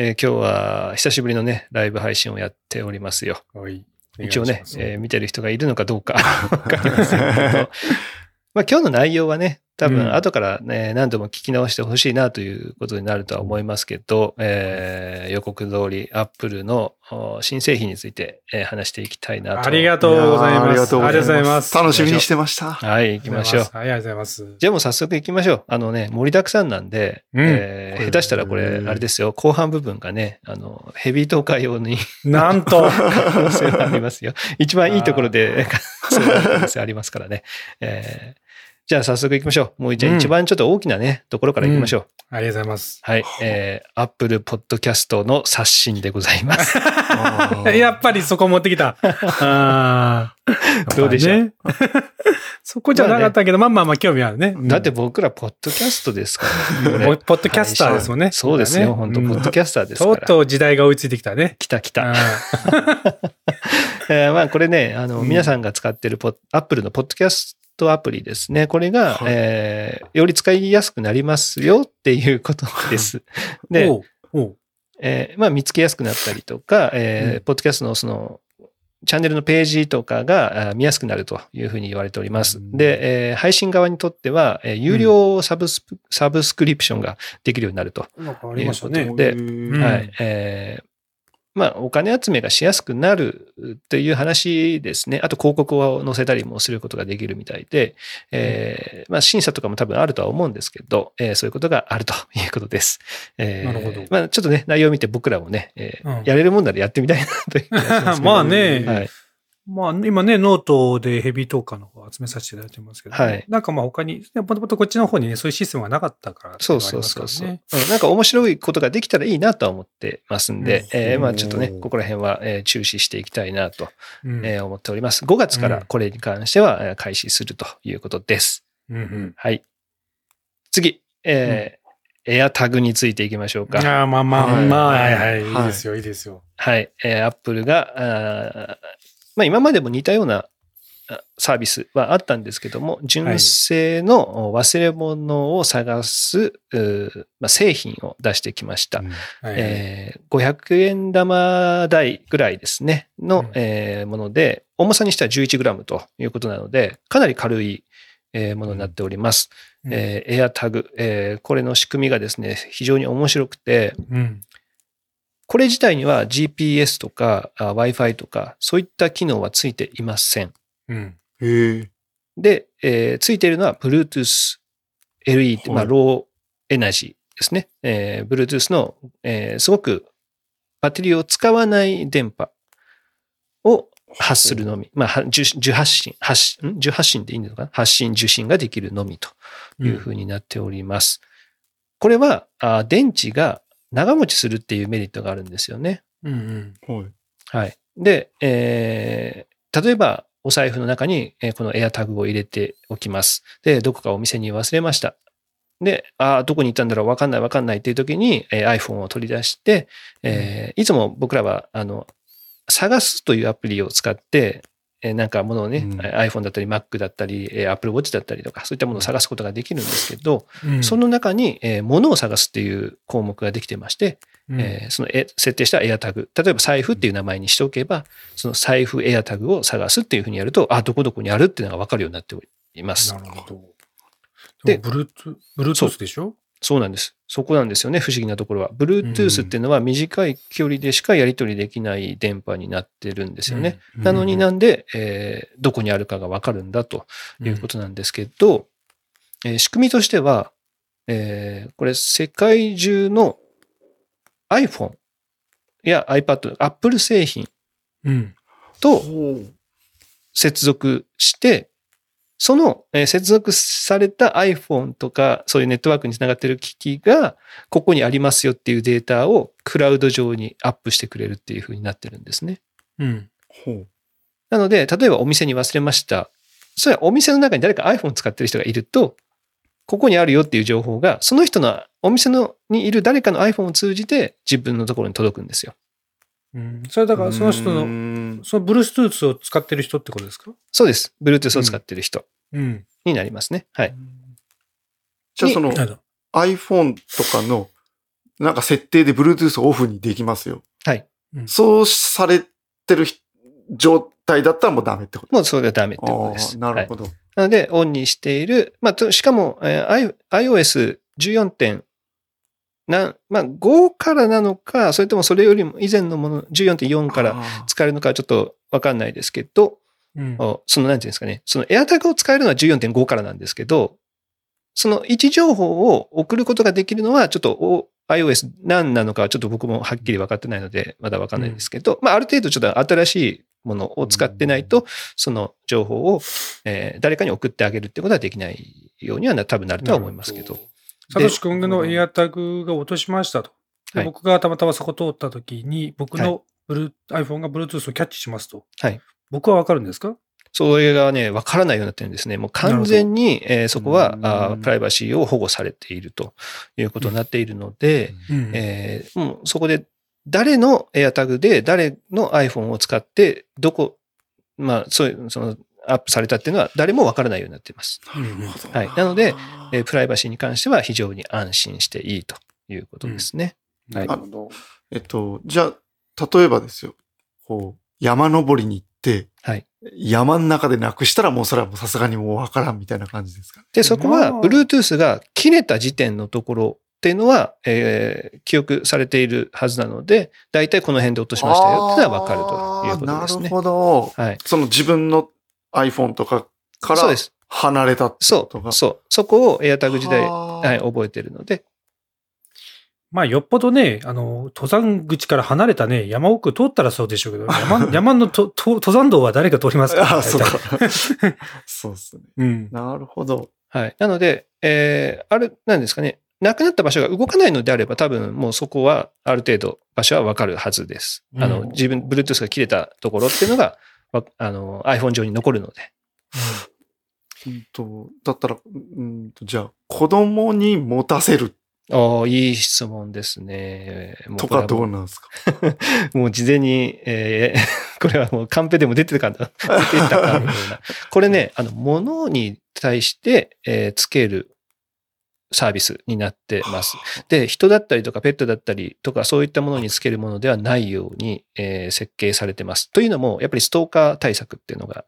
えー今日は久しぶりのね、ライブ配信をやっておりますよ。はい。一応ねえー見てる人がいるのかどうかわかりませんけど、まあ今日の内容はね、多うん分後からね、何度も聞き直してほしいなということになるとは思いますけど、えー予告通り Apple のお新製品について、えー話していきたいなと。ありがとうございます。ありがとうございます。ありがとうございます楽しみにしてました。はい、行きましょう。はい、ありがとうございます。じゃあもう早速行きましょう。あのね、盛りだくさんなんで、うんえー下手したらこれ、あれですよ、後半部分がね、あの、ヘビートーカー用になんと、可能性がありますよ。一番いいところで、そういう可能性ありますからね。えーじゃあ早速行きましょう。もうじゃあ一番ちょっと大きなね、ところから行きましょう。ありがとうございます。はい。えー、Apple Podcast の刷新でございます。やっぱりそこ持ってきた。あーどうでしょう？ね そこじゃなかったけど、まあまあまあ興味あるね。うんだって僕ら、ポッドキャストですから、ね。ポポッドキャスターですもんね。そうですよ、本当うんポッドキャスターですから。とうとう時代が追いついてきたね。来た来た。あえーまあこれね、あの、うん皆さんが使ってるポッ Apple のポッドキャストアプリですね。これが、はいえーより使いやすくなりますよっていうことです。ーで、えーまあ見つけやすくなったりとか、えーうんポッドキャストのその、チャンネルのページとかがあ見やすくなるというふうに言われております。うんで、えー配信側にとっては、えー有料サブスプ、サブスクリプションができるようになると。いうこ。でうんはい。えーまあ、お金集めがしやすくなるという話ですね。あと広告を載せたりもすることができるみたいで、えーまあ、審査とかも多分あるとは思うんですけど、えーそういうことがあるということです。えーなるほどまあ、ちょっとね、内容を見て僕らもね、えーうんやれるもんならやってみたいなという まあね、はい。まあ今ね、ノートでヘビートーカーの方集めさせていただいてますけど、はい。なんかまあ他に、もともとこっちの方にね、そういうシステムがなかったからそうそうそうそう、なんか面白いことができたらいいなとは思ってますんで、うん。えーまあちょっとね、うんここら辺は、えー注視していきたいなとうん。えー思っております。5月からうん。これに関してはえー開始するということです。うんうん。はい。次、えーエアタグについていきましょうか。ああまあまあ、はい。まあ、はい。はい、いはい。いですよ、いいですよ。はい。えー、Apple が、あーまあ今までも似たようなあサービスはあったんですけども、純正の忘れ物を探す、まあ、製品を出してきました。えー500円玉台ぐらいですね、の、もので、重さにしては 11g ということなので、かなり軽い、えーものになっております。うん。えー、AirTag、えーこれの仕組みがですね、非常に面白くて、うんこれ自体には GPS とかあ Wi-Fi とか、そういった機能はついていません。うんへえ。で、えーついているのは Bluetooth LE って、まあ、はいローエナジーですね。えー Bluetooth の、えーすごくバッテリーを使わない電波を発するのみ。まあ、は受受発信、発信、ん？受発信でいいのかな発信、受信ができるのみというふうになっております。これは、あ電池が長持ちするっていうメリットがあるんですよね。うんうんはい。はい。で、えー例えば、お財布の中に、えーこの AirTag を入れておきます。で、どこかお店に忘れました。で、ああ、どこに行ったんだろうわかんないわかんないっていう時に、えー iPhone を取り出して、えーいつも僕らは、あの、探すというアプリを使って、えーなんかものをね、うん。iPhone だったり Mac だったり、えー Apple Watch だったりとか、そういったものを探すことができるんですけど、うん。その中に、えー物を探すっていう項目ができてまして、うん。えーそのえ設定したエアタグ、例えば財布っていう名前にしておけば、その財布エアタグを探すっていうふうにやると、あ、どこどこにあるっていうのが分かるようになっております。な。るほど。で Bluetooth でしょ？そうなんです。そこなんですよね、不思議なところは。Bluetooth っていうのは短い距離でしかやり取りできない電波になってるんですよね。うんなのになんで、えーどこにあるかが分かるんだということなんですけど、えー仕組みとしては、えーこれ世界中の iPhone や iPad、Apple 製品うん。と。接続して、そのえー接続された iPhone とか、そういうネットワークにつながっている機器が、ここにありますよっていうデータをクラウド上にアップしてくれるっていう風になってるんですね。うん。ほう。なので、例えばお店に忘れました。それはお店の中に誰か iPhone 使ってる人がいると、ここにあるよっていう情報が、その人のお店のにいる誰かの iPhone を通じて自分のところに届くんですよ。うん。それだからその人の、んその Bluetooth を使ってる人ってことですか？そうです。Bluetooth を使ってる人うん。になりますね。はい。じゃあその iPhone とかのなんか設定で Bluetooth オフにできますよ。はい。そうされてるひ状態だったらもうダメってこと？もうそれがダメってことあです。あ、なるほど。なので、オンにしている、まあ、としかも、えー I- iOS14. 点な、まあ、5からなのか、それともそれよりも以前のもの、14.4からあ使えるのかはちょっとわかんないですけど、うん。おその、なんていうんですかね、その AirTag を使えるのは14.5からなんですけど、その位置情報を送ることができるのは、ちょっとお iOS 何なのかはちょっと僕もはっきり分かってないので、まだ分かんないですけど、まあ、ある程度ちょっと新しいものを使ってないと、その情報を、えー誰かに送ってあげるってことはできないようにはな多分なるとは思いますけど。サトシ君のエアタグが落としましたと。ではい。僕がたまたまそこ通った時に、僕はの Blu- iPhone が Bluetooth をキャッチしますと。はい。僕はわかるんですか？それがね、わからないようになってるんですね。もう完全に、えーそこはうん。あープライバシーを保護されているということになっているので、うん。えーもうそこで誰の AirTag で誰の iPhone を使って、どこ、まあ、そういう、その、アップされたっていうのは誰もわからないようになっています。なるほど。はいなので、えープライバシーに関しては非常に安心していいということですね。はいなるほど。えっと、じゃあ、例えばですよ。こう、山登りに行って、はい山の中でなくしたらもうそれはさすがにもうわからんみたいな感じですか？ね。で、そこはまあ Bluetooth が切れた時点のところっていうのは、えー記憶されているはずなので、大体この辺で落としましたよっていうのはわかるということですね。なるほど。はい。その自分の iPhone とかからそうです。離れたってこそとが。う、そう。そこを AirTag 時代、はい、覚えてるので、まあ、よっぽどね、あの、登山口から離れたね、山奥通ったらそうでしょうけど、山 山のとと登山道は誰か通りますか？ら、あ、そう大か体。そうですね。うん。なるほど。はい。なので、えーある、なんですかね、なくなった場所が動かないのであれば、多分もうそこはある程度場所はわかるはずです。あの、うん自分、Bluetooth が切れたところっていうのが、わあの、iPhone 上に残るので。うんと、だったら、うんと、じゃあ、子供に持たせるおーいい質問ですね。もうとかどうなんですか？う もう事前に、えー これはもうカンペでも出てたかな、出てたかのような。これね、あの、物に対して、えーつけるサービスになってます。で、人だったりとかペットだったりとかそういったものにつけるものではないように、えー設計されてます。というのも、やっぱりストーカー対策っていうのが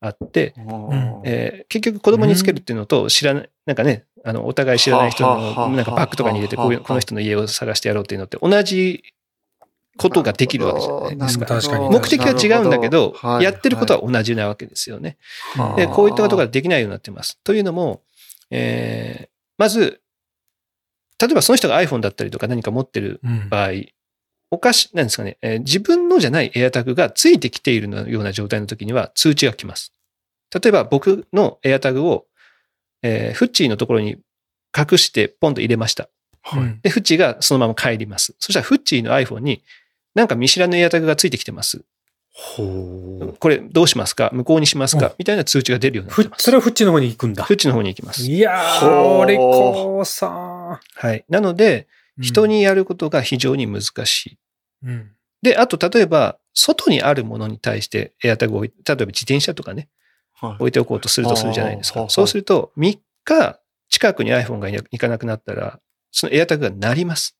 あって、うんえー結局子供につけるっていうのと知らない、なんかね、あの、お互い知らない人のなんかバッグとかに入れて、こういう、この人の家を探してやろうっていうのって同じことができるわけじゃないですか。確かに目的は違うんだけど、やってることはは同じなわけですよね。はで、こういったことができないようになってます。というのも、えーまず、例えばその人が iPhone だったりとか何か持ってるうん場合、おかし、なんですかね、えー自分のじゃない AirTag がついてきているような状態の時には通知が来ます。例えば僕の AirTag を、えーフッチーのところに隠してポンと入れました。はいうんで、フッチーがそのまま帰ります。そしたらフッチーの iPhone になんか見知らぬ AirTag がついてきてます。ほこれどうしますか？無効にしますうんかみたいな通知が出るようになっふてます。それはフッチの方に行くんだフ。ッチの方に行きます。いやー、俺こうさはい。なので、ー人、にやることが非常に難しい。うんで、あと、例えば、外にあるものに対してエアタグを例えば自転車とかね、う。はい置いておこうとするとするじゃないですか。そうすると、3日近くに iPhone がいなかなくなったら、そのエアタグが鳴ります。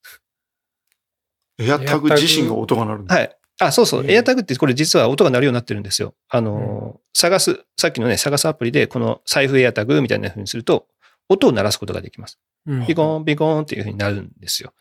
エアタグ自身が音が鳴るんだ。はい。あ、そうそう。ええエアタグってこれ実は音が鳴るようになってるんですよ。あのー、探す、さっきのね、探すアプリで、この財布エアタグみたいな風にすると、音を鳴らすことができます。うんピコーン、ピコーンっていう風になるんですよ。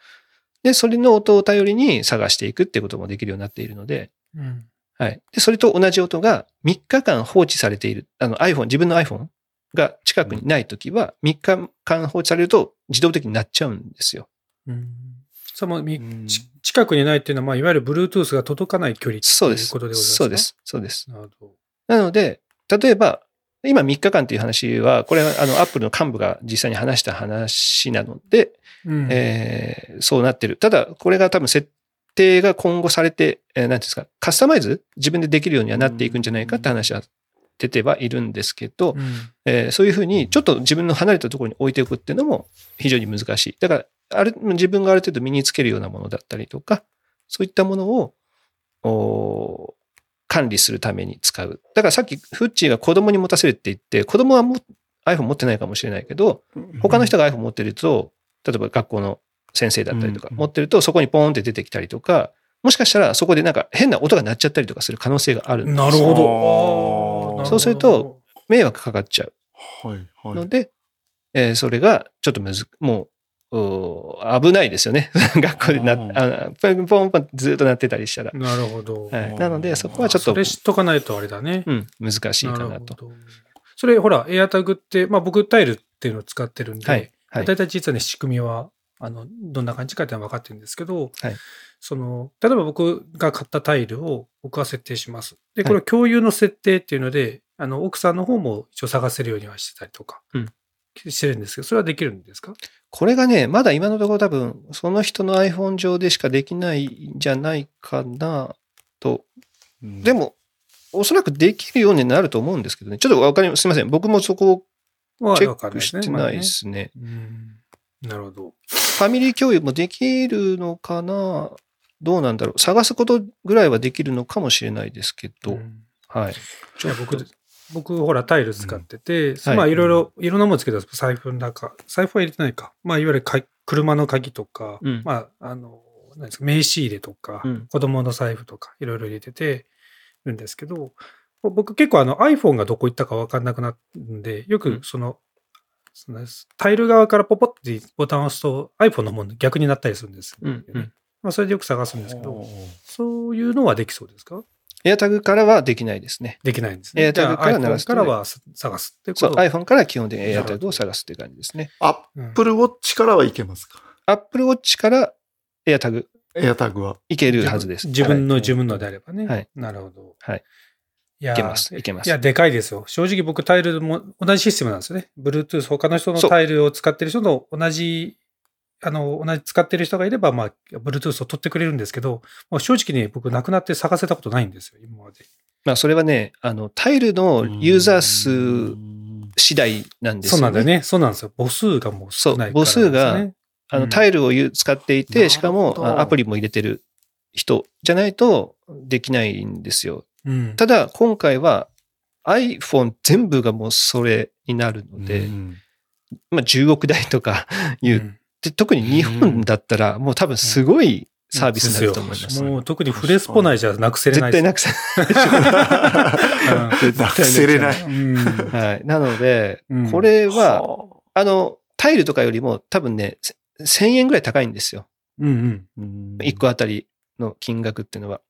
で、それの音を頼りに探していくってこともできるようになっているので、うんはい。で、それと同じ音が3日間放置されている、あの iPhone、自分の iPhone が近くにないときは、3日間放置されると自動的になっちゃうんですよ。うんそのみうんち近くにないっていうのは、まあ、いわゆる Bluetooth が届かない距離。ということでございますかそうで。す。そうです。なるほど。なので、例えば、今3日間っていう話は、これはあの、アップルの幹部が実際に話した話なので、うんえーそうなってる。ただ、これが多分設定が今後されて、えーなんていうんですか、カスタマイズ自分でできるようにはなっていくんじゃないかって話は出てはいるんですけど、うんえーそういうふうにちょっと自分の離れたところに置いておくっていうのも非常に難しい。だから、ある自分がある程度身につけるようなものだったりとか、そういったものをお管理するために使う。だからさっきフッチーが子供に持たせるって言って、子供はも iPhone 持ってないかもしれないけど、他の人が iPhone 持ってると、例えば学校の先生だったりとかうん持ってると、そこにポーンって出てきたりとか、もしかしたらそこでなんか変な音が鳴っちゃったりとかする可能性があるんですなるほど。そうすると、迷惑かかっちゃうはい、はい。ので、えーそれがちょっとむず、もう、危ないですよね。学校でなうんあポンポンポンずっと鳴ってたりしたら。なるほど。はい、なので、そこはちょっとそれ、知っとかないとあれだね。うん、難しいかなと。るほど。それ、ほら、エアタグって、まあ僕タイルっていうのを使ってるんで、はい。はい。大体実はね、仕組みは、あの、どんな感じかっていうのは分かってるんですけど、はいその、例えば僕が買ったタイルを僕は設定します。で、はいこれは共有の設定っていうので、あの、奥さんの方も一応探せるようにはしてたりとか、うんしてるんですけど、それはできるんですか？これがね、まだ今のところ多分、その人の iPhone 上でしかできないんじゃないかなと。うんで、も、おそらくできるようになると思うんですけどね。ちょっとわかります。すみません。僕もそこをはチェックしてないですね。まあねうんなるほど。ファミリー共有もできるのかな？どうなんだろう。探すことぐらいはできるのかもしれないですけど。うんはい。いや僕、僕、ほら、タイル使ってて、はい。まあ、いろいろ、いろんなものつけてます。財布の中。財布は入れてないか。まあ、いわゆるか車の鍵とか、うん。まあ、あの、何ですか、名刺入れとか、うん。子供の財布とか、いろいろ入れててるんですけど、僕結構あの iPhone がどこ行ったか分かんなくなるんで、ようん。くその、そのタイル側からポポってボタンを押すと iPhone の方に逆になったりするんですよね、うんうん。まあ、それでよく探すんですけど、そういうのはできそうですか？エアタグからはできないですね。できないんですね。エアタグから鳴らすからは探すってそう、こと iPhone から基本的にエアタグを探すっていう感じですね。アッうんプルウォッチからはいけますか？Apple Watch からエアタグエアタグは。いけるはずです。自分の、はい自分のであればね。はいなるほど。はい。いけますいけますいや、でかいですよ。正直僕タイルも同じシステムなんですよね。Bluetooth、他の人のタイルを使ってる人と同じ、あの、同じ使ってる人がいれば、まあ、Bluetooth を取ってくれるんですけど、もう正直ね、僕なくなって探せたことないんですよ、今まで。まあ、それはね、あの、タイルのユーザー数次第なんですよね。そうなんだよね。そうなんですよ。母数がもう少ないから、そう母数があの、うんタイルをゆ使っていなるて、しかもアプリも入れてる人じゃないとできないんですよ。うん。ただ、今回は iPhone 全部がもうそれになるので、うんまあ10億台とかいう、んで特に日本だったらもう多分すごいサービスになると思います。ですよもう特にフレスポ内じゃなくせれない絶対なくさなくせれない。うん はい。なのでうん、これは、はあの、タイルとかよりも多分ね、せ1000円ぐらい高いんですよ。うんうん。あ1個あたりの金額っていうのは。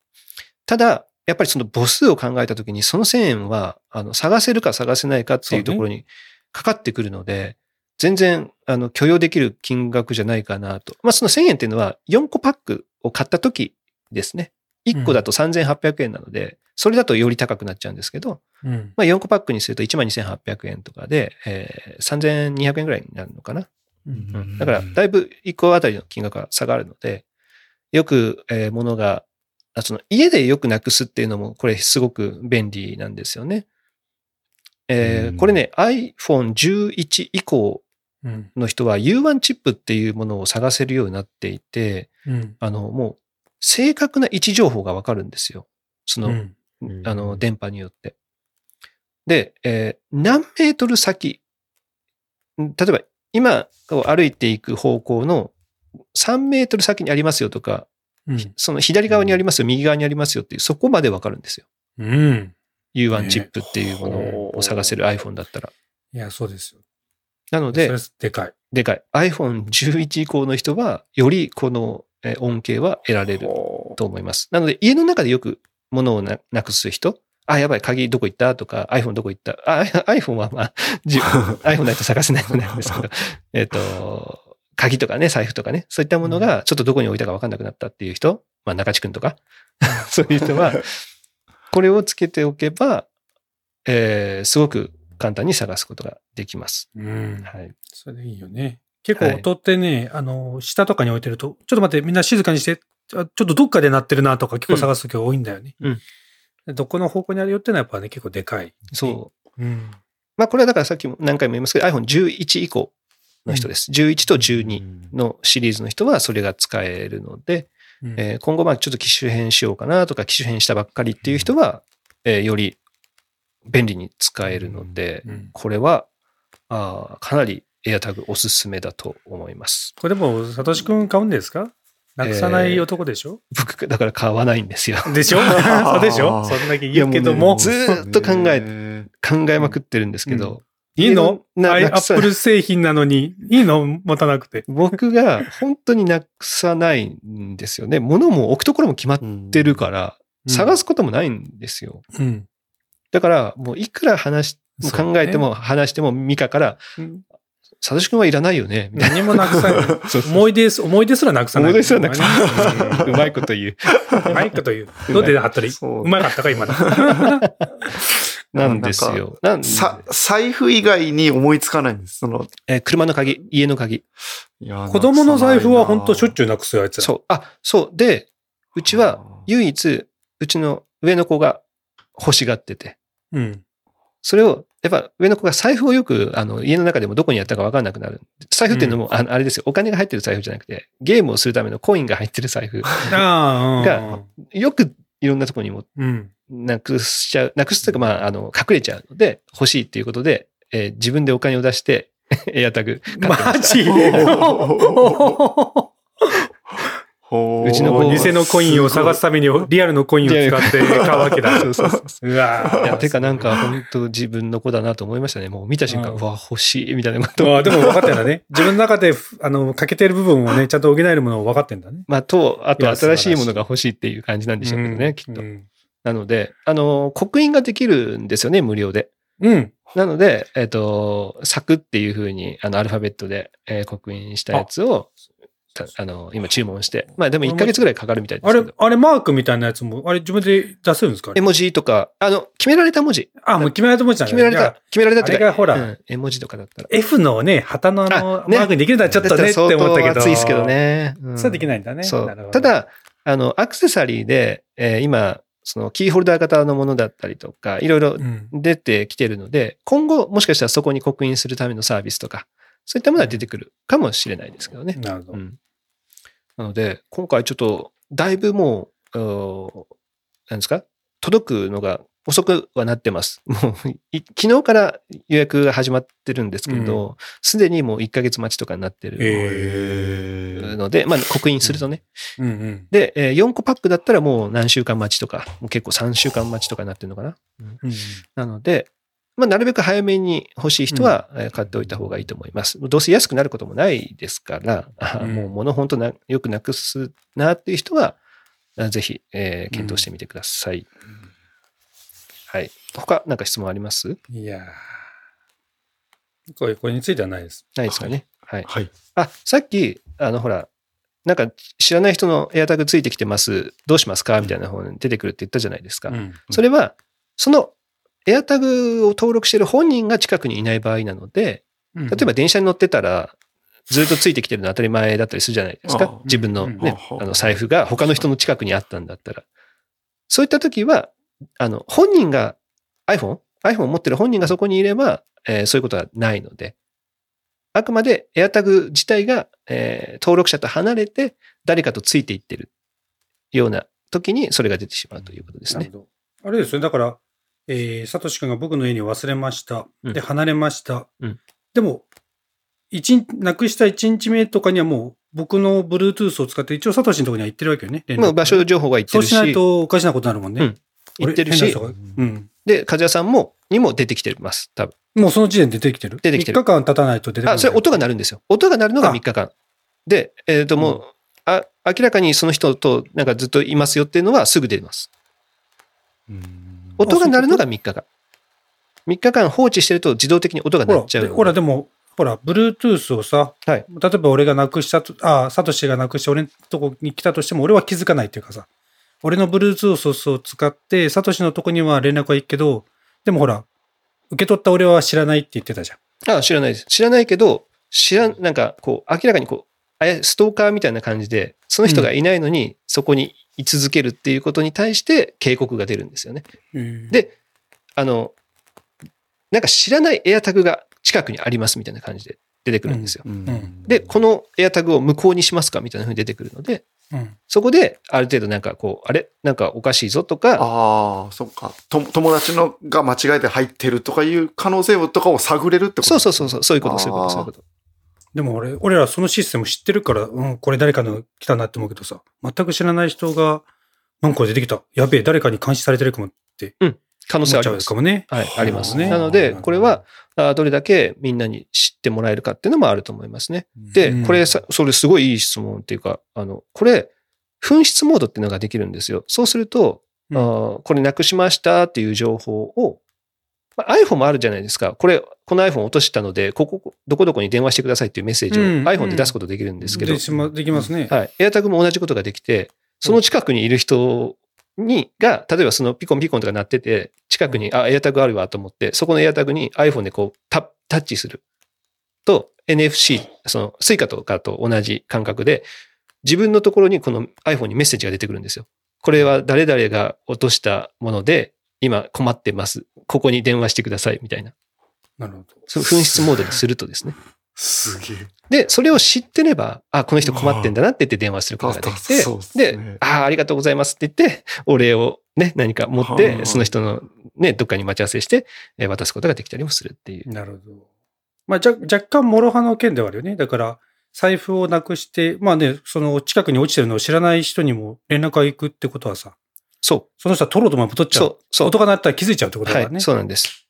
ただ、やっぱりその母数を考えたときに、その1000円は、あの、探せるか探せないかっていうところにかかってくるので、全然、あの、許容できる金額じゃないかなと。まあ、その1000円っていうのは、4個パックを買ったときですね。1個だと3800円なので、それだとより高くなっちゃうんですけど、うんまあ、4個パックにすると12,800円とかで、えー、3200円ぐらいになるのかな。うんだから、だいぶ1個あたりの金額が差があるので、よく、えー、ものが、あその家でよくなくすっていうのも、これすごく便利なんですよね。えーうんこれね、iPhone11 以降うんの人は U1 チップっていうものを探せるようになっていて、うんあの、もう、正確な位置情報がわかるんですよ。その、うんうんあの、電波によって。で、えー何メートル先、ん例えば今を歩いていく方向の3メートル先にありますよとか、うんその左側にありますよ、右側にありますよっていう、そこまでわかるんですよ。うん。U1 ねチップっていうものを探せる iPhone だったら。いや、そうですよ。なのででかい。でかい。iPhone11 以降の人は、よりこのえー恩恵は得られると思います。なので、家の中でよく物をななくす人、あ、やばい、鍵どこ行った？とか、iPhone どこ行った？あ、iPhone はまあ、じ iPhone ないと探せないのなんですけど、えっと、鍵とかね、財布とかね、そういったものがちょっとどこに置いたか分かんなくなったっていう人、まあ中地君とか、そういう人は、これをつけておけば、えーすごく簡単に探すことができます。うん。はい。それでいいよね。結構はい音ってね、あの、下とかに置いてると、ちょっと待って、みんな静かにして、あちょっとどっかで鳴ってるなとか結構探すときが多いんだよね。うんでどこの方向にあるよっていうのはやっぱね、結構でかい。そう。うん。まあこれはだからさっきも何回も言いますけど、iPhone11 以降の人です。11と12のシリーズの人はそれが使えるので、うんえー今後まあちょっと機種変しようかなとか機種変したばっかりっていう人は、えーより便利に使えるので、うんこれはあーかなりエアタグおすすめだと思います。これでも、サトシ君買うんですか？なくさない男でしょ、僕、だから買わないんですよ。でしょ？そうでしょ？そんだけ言うけども。ずーっと考ええ考えまくってるんですけど、いいの？なアップル製品なのに、いいの？持たなくて。僕が本当になくさないんですよね。物も置くところも決まっーてるから、探すこともないんですよ。うん。だから、もういくら話考えても話してもミカから、うんサトシ君はいらないよね。何もなくさない。思い出す、思い出すらなくさない。思い出すらなくさない。なうまいこと言う。うまいこと言う。どうで、ハットリそううまかったか、今の。なんですよ。なんさ、財布以外に思いつかないんです。その、えー車の鍵、家の鍵。いや子供の財布は本当しょっちゅうなくすよ、あいつら。そう。あ、そう。で、うちは唯一、うちの上の子が欲しがってて、うん。それを、やっぱ上の子が財布をよく、あの、家の中でもどこにやったか分かんなくなる。財布っていうのも、ああれですよ。お金が入ってる財布じゃなくて、ゲームをするためのコインが入ってる財布。ああ、がよくいろんなところにもうん。なくしちゃう、なくすというか、まあ、あの、隠れちゃうので、欲しいっていうことで、えー自分でお金を出して、エアタグ買ってまマした。ジ？うちの子偽のコインを探すためにリアルのコインを使って買うわけだ。そうそうそう。うわいや、てかなんか本当自分の子だなと思いましたね。もう見た瞬間、うんうわ、欲しい、みたいなことをああでも分かってんだね。自分の中で、あの、欠けてる部分をね、ちゃんと補えるものを分かってんだね。まあ、と、あと新しいものが欲しいっていう感じなんでしょうけどね、うんきっとう。ん。なので、あの、刻印ができるんですよね、無料で。うん。なので、えっ、と、サクっていう風に、あの、アルファベットで、えー刻印したやつを、たあの、今注文して。まあでも1ヶ月ぐらいかかるみたいであれすけど。、あれマークみたいなやつも、あれ自分で出せるんですか？あれ絵文字とか、あの、決められた文字。あ、もう決められたもんじゃない決められた、決められたってかあれがほらうん絵文字とかだったら。F のね、旗のあの、あねマークにできるのはちょっとねって思ったけど。熱いですけど。ね。うんそうできないんだね。そう。た、だ、あの、アクセサリーで、えー今、そのキーホルダー型のものだったりとか、いろいろうん。出てきてるので、今後、もしかしたらそこに刻印するためのサービスとか、そういったものは出てくるかもしれないですけどね。なるほど。うん。なので、今回ちょっと、だいぶもう、うーなんですか？届くのが遅くはなってます。もう、い昨日から予約が始まってるんですけど、すで、にもう1ヶ月待ちとかになってるえへーので、まあ、刻印するとね。うんうん。で、えー4個パックだったらもう何週間待ちとか、もう結構3週間待ちとかになってるのかな。うんなので、まあ、なるべく早めに欲しい人はえー買っておいた方がいいと思います。どうせ安くなることもないですから、あうんもう物本当なよくなくすなっていう人は、あぜひ、えー検討してみてください。はい。他、なんか質問あります？いやーこれ、これについてはないです。ないですかね？はい。はい。あ、さっき、あの、ほら、なんか知らない人のエアタグついてきてます。どうしますか？みたいな方に出てくるって言ったじゃないですか。うんそれは、そのエアタグを登録している本人が近くにいない場合なので、例えば電車に乗ってたら、ずっとついてきてるの当たり前だったりするじゃないですあか。自分のうんね、ああの財布が他の人の近くにあったんだったら。そういった時は、あの、本人が iPhone、iPhone を持ってる本人がそこにいれば、えーそういうことはないので、あくまで AirTag 自体が、えー登録者と離れて誰かとついていってるような時にそれが出てしまうということですね。なるほど。あれですよね。だから、えー、サトシ君が僕の家に忘れました。うんで、離れました。うんでも、一日、なくした1日目とかにはもう、僕の Bluetooth を使って、一応サトシのところには行ってるわけよね。連絡まあ場所情報は言ってるし、そうしないとおかしなことになるもんね。うん言ってるしうん。で、梶谷さんも、にも出てきてます、多分。もうその時点で出てきてる。出てきてる3日間経たないと出てこない。あ、それ音が鳴るんですよ。音が鳴るのがあ3日間。で、えっ、と、もう、あ、明らかにその人となんかずっといますよっていうのはすぐ出ます。音が鳴るのが3日間。3日間放置してると自動的に音が鳴っちゃうほら、でも、ほら、Bluetooth をさ、はい例えば俺がなくしたと、あ、サトシがなくして俺のとこに来たとしても、俺は気づかないっていうかさ、俺の Bluetooth を使って、サトシのとこには連絡はいいけど、でもほら、受け取った俺は知らないって言ってたじゃん。あ、知らないです。知らないけど、知らん、なんかこう、明らかにこう、ストーカーみたいな感じで、その人がいないのに、そこに居続けるっていうことに対して警告が出るんですよね。で、あの、なんか知らないエアタグが近くにありますみたいな感じで出てくるんですよ。んで、このエアタグを無効にしますかみたいな風に出てくるので、うん。そこである程度なんかこう、あれ？なんかおかしいぞとか、ああ、そっか。と友達のが間違えて入ってるとかいう可能性とかを探れるってこと？そうそうそうそう、そういうこと、そういうこと、そういうこと。でも俺、俺らそのシステム知ってるから、うん、これ誰かの来たなって思うけどさ、全く知らない人が、なんか出てきた。やべえ、誰かに監視されてるかもって可能思っちゃう性ありますか。もね。はい、ありますね。ねなので、これは、あどれだけみんなに知ってもらえるかっていうのもあると思いますね。でうん、これさ、それすごいいい質問っていうか、あの、これ、紛失モードっていうのができるんですよ。そうすると、うんあーこれなくしましたっていう情報を、まあ iPhone もあるじゃないですか。これ、この iPhone 落としたので、ここ、どこどこに電話してくださいっていうメッセージをうん iPhone で出すことできるんですけど、でしまできますね。はい。AirTag も同じことができて、その近くにいる人に、が、例えばそのピコンピコンとか鳴ってて、近くに、あ、AirTag あるわと思って、そこの AirTag に iPhone でこうタタッチすると、NFC、その Suica とかと同じ感覚で、自分のところにこの iPhone にメッセージが出てくるんですよ。これは誰々が落としたもので、今困ってます。ここに電話してください、みたいな。なるほど。そう紛失モードにするとですね。すげえ。で、それを知ってれば、あ、この人困ってんだなって言って電話することができて、ですねで、ああ、ありがとうございますって言って、お礼をね、何か持っはいて、その人のね、どっかに待ち合わせして、えー渡すことができたりもするっていう。なるほど。まあ、じゃ若干、諸刃の剣ではあるよね。だから、財布をなくして、まあね、その近くに落ちてるのを知らない人にも連絡が行くってことはさ、そその人は取ろうとも取っう、ちゃう。そう、そう。音が鳴ったら気づいちゃうってことだはい、からね。そうなんです。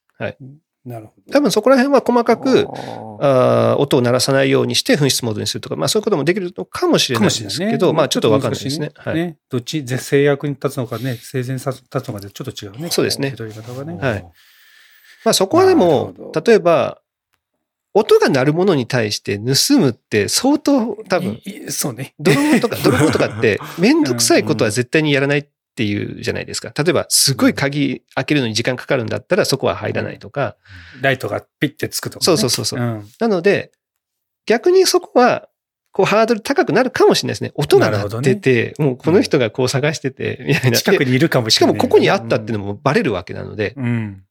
なるほど。多分そこら辺は細かく、あ音を鳴らさないようにして紛失モードにするとか、まあそういうこともできるのかもしれないんですけど、まあちょっとわかんないですね。はい。ね。どっち、ぜ制約に立つのかね、生前に立つのかでちょっと違うね。そうですね取り方がね。はいまあそこはでなも例えば、音が鳴るものに対して盗むって相当多分、いいそうね。泥棒とか、泥棒とかって、めんどくさいことは絶対にやらないっていうじゃないですか。例えば、すごい鍵開けるのに時間かかるんだったら、そこは入らないとか。ライトがピッてつくとか、ね。そうそうそうそう。うん。なので、逆にそこは、こう、ハードル高くなるかもしれないですね。音が鳴ってて、もうこの人がこう探してて、みたいな。で近くにいるかもしれない。しかもここにあったっていうのもバレるわけなので、うん。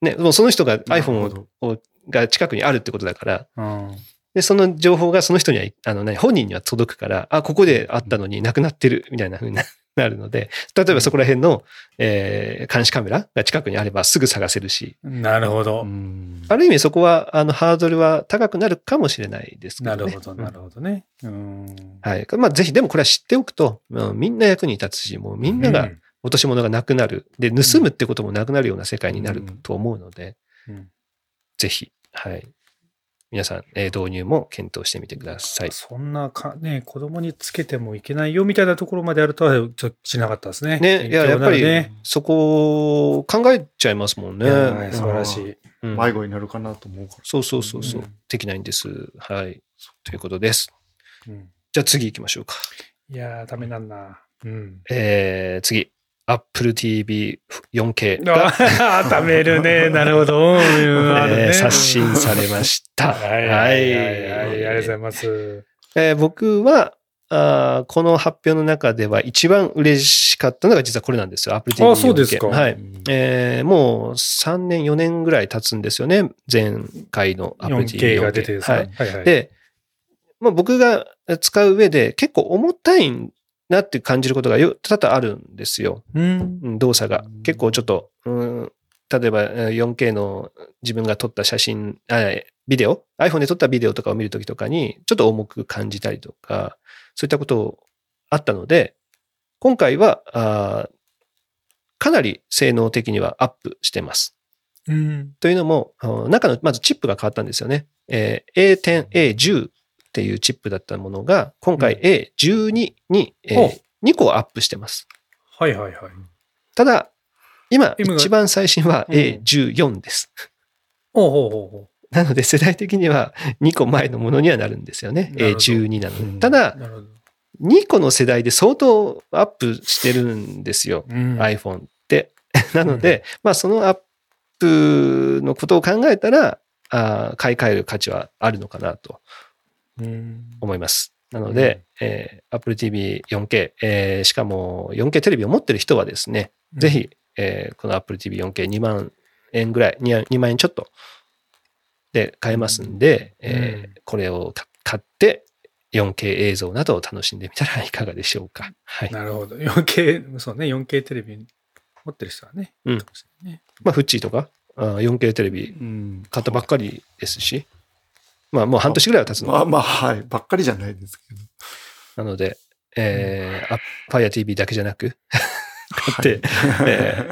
ね、もうその人が iPhone どをが近くにあるってことだから、うん。で、その情報がその人には、あの、何、本人には届くから、あ、ここであったのになくなってる、みたいな風にななるので、例えばそこら辺の、えー監視カメラが近くにあればすぐ探せるし、なるほーどう。んある意味そこは、あの、ハードルは高くなるかもしれないですけどね。なるほど、なるほどね。うん。はい。まあ、ぜひ、でもこれは知っておくと、うんみんな役に立つし、もうみんなが落とし物がなくなる。で、盗むってこともなくなるような世界になると思うので、うんぜひ、はい。皆さん、えー導入も検討してみてください。そんなか、ね、子供につけてもいけないよみたいなところまであるとは、ちょっとしなかったですね。ね、いや、やっぱりそこを考えちゃいますもんね。素晴らしい。うん迷子になるかなと思うから。そうそうそうそう、うんできないんです。はい。ということです。うんじゃあ次行きましょうか。いやー、ダメなんな。うん。えー、次。Apple TV 4K が、あー、ダメるね。なるほど。ねえー刷新されました。はいはい。ありがとうございます。えー僕はあーこの発表の中では一番嬉しかったのが実はこれなんですよ。Apple TV 4K。あそうですかはい。うんえーもう3年、4年ぐらい経つんですよね。前回の Apple TV4K。4K が出てですか？はい。はいはい。で、まあ、僕が使う上で結構重たいなって感じることがよ多々あるんですよ。うん。うん動作がうん。結構ちょっと、うん、例えばえー 4K の自分が撮った写真、あビデオ ?iPhone で撮ったビデオとかを見るときとかにちょっと重く感じたりとか、そういったことあったので、今回は、あーかなり性能的にはアップしてます。うん。というのも、中のまずチップが変わったんですよね。えー A10、A10 っていうチップだったものが、今回 A12 に、えーほ2個アップしてます。はいはいはい。ただ、今、一番最新はうん A14 です。ほうほうほうほなので、世代的には2個前のものにはなるんですよね。なるほど A12 なので。うんただう。、なるほど。2個の世代で相当アップしてるんですよ。うん。iPhone って。なので、まあ、そのアップのことを考えたら、あー買い替える価値はあるのかなとうん。思います。なので、えー Apple TV 4K、えーしかも 4K テレビを持ってる人はですね、ぜひ、えーこの Apple TV 4K2 万円ぐらい、2, 2万円ちょっとで買えますんで、えーこれをか買って 4K 映像などを楽しんでみたらいかがでしょうか。はい。なるほど。4K、そうね、4K テレビ持ってる人はね。うんねまあ、フッチーとか、あー 4K テレビうん買ったばっかりですし、まあもう半年ぐらいは経つの。まあまあ、はい。ばっかりじゃないですけど。なので、えー、あ Fire TV だけじゃなく、はいえ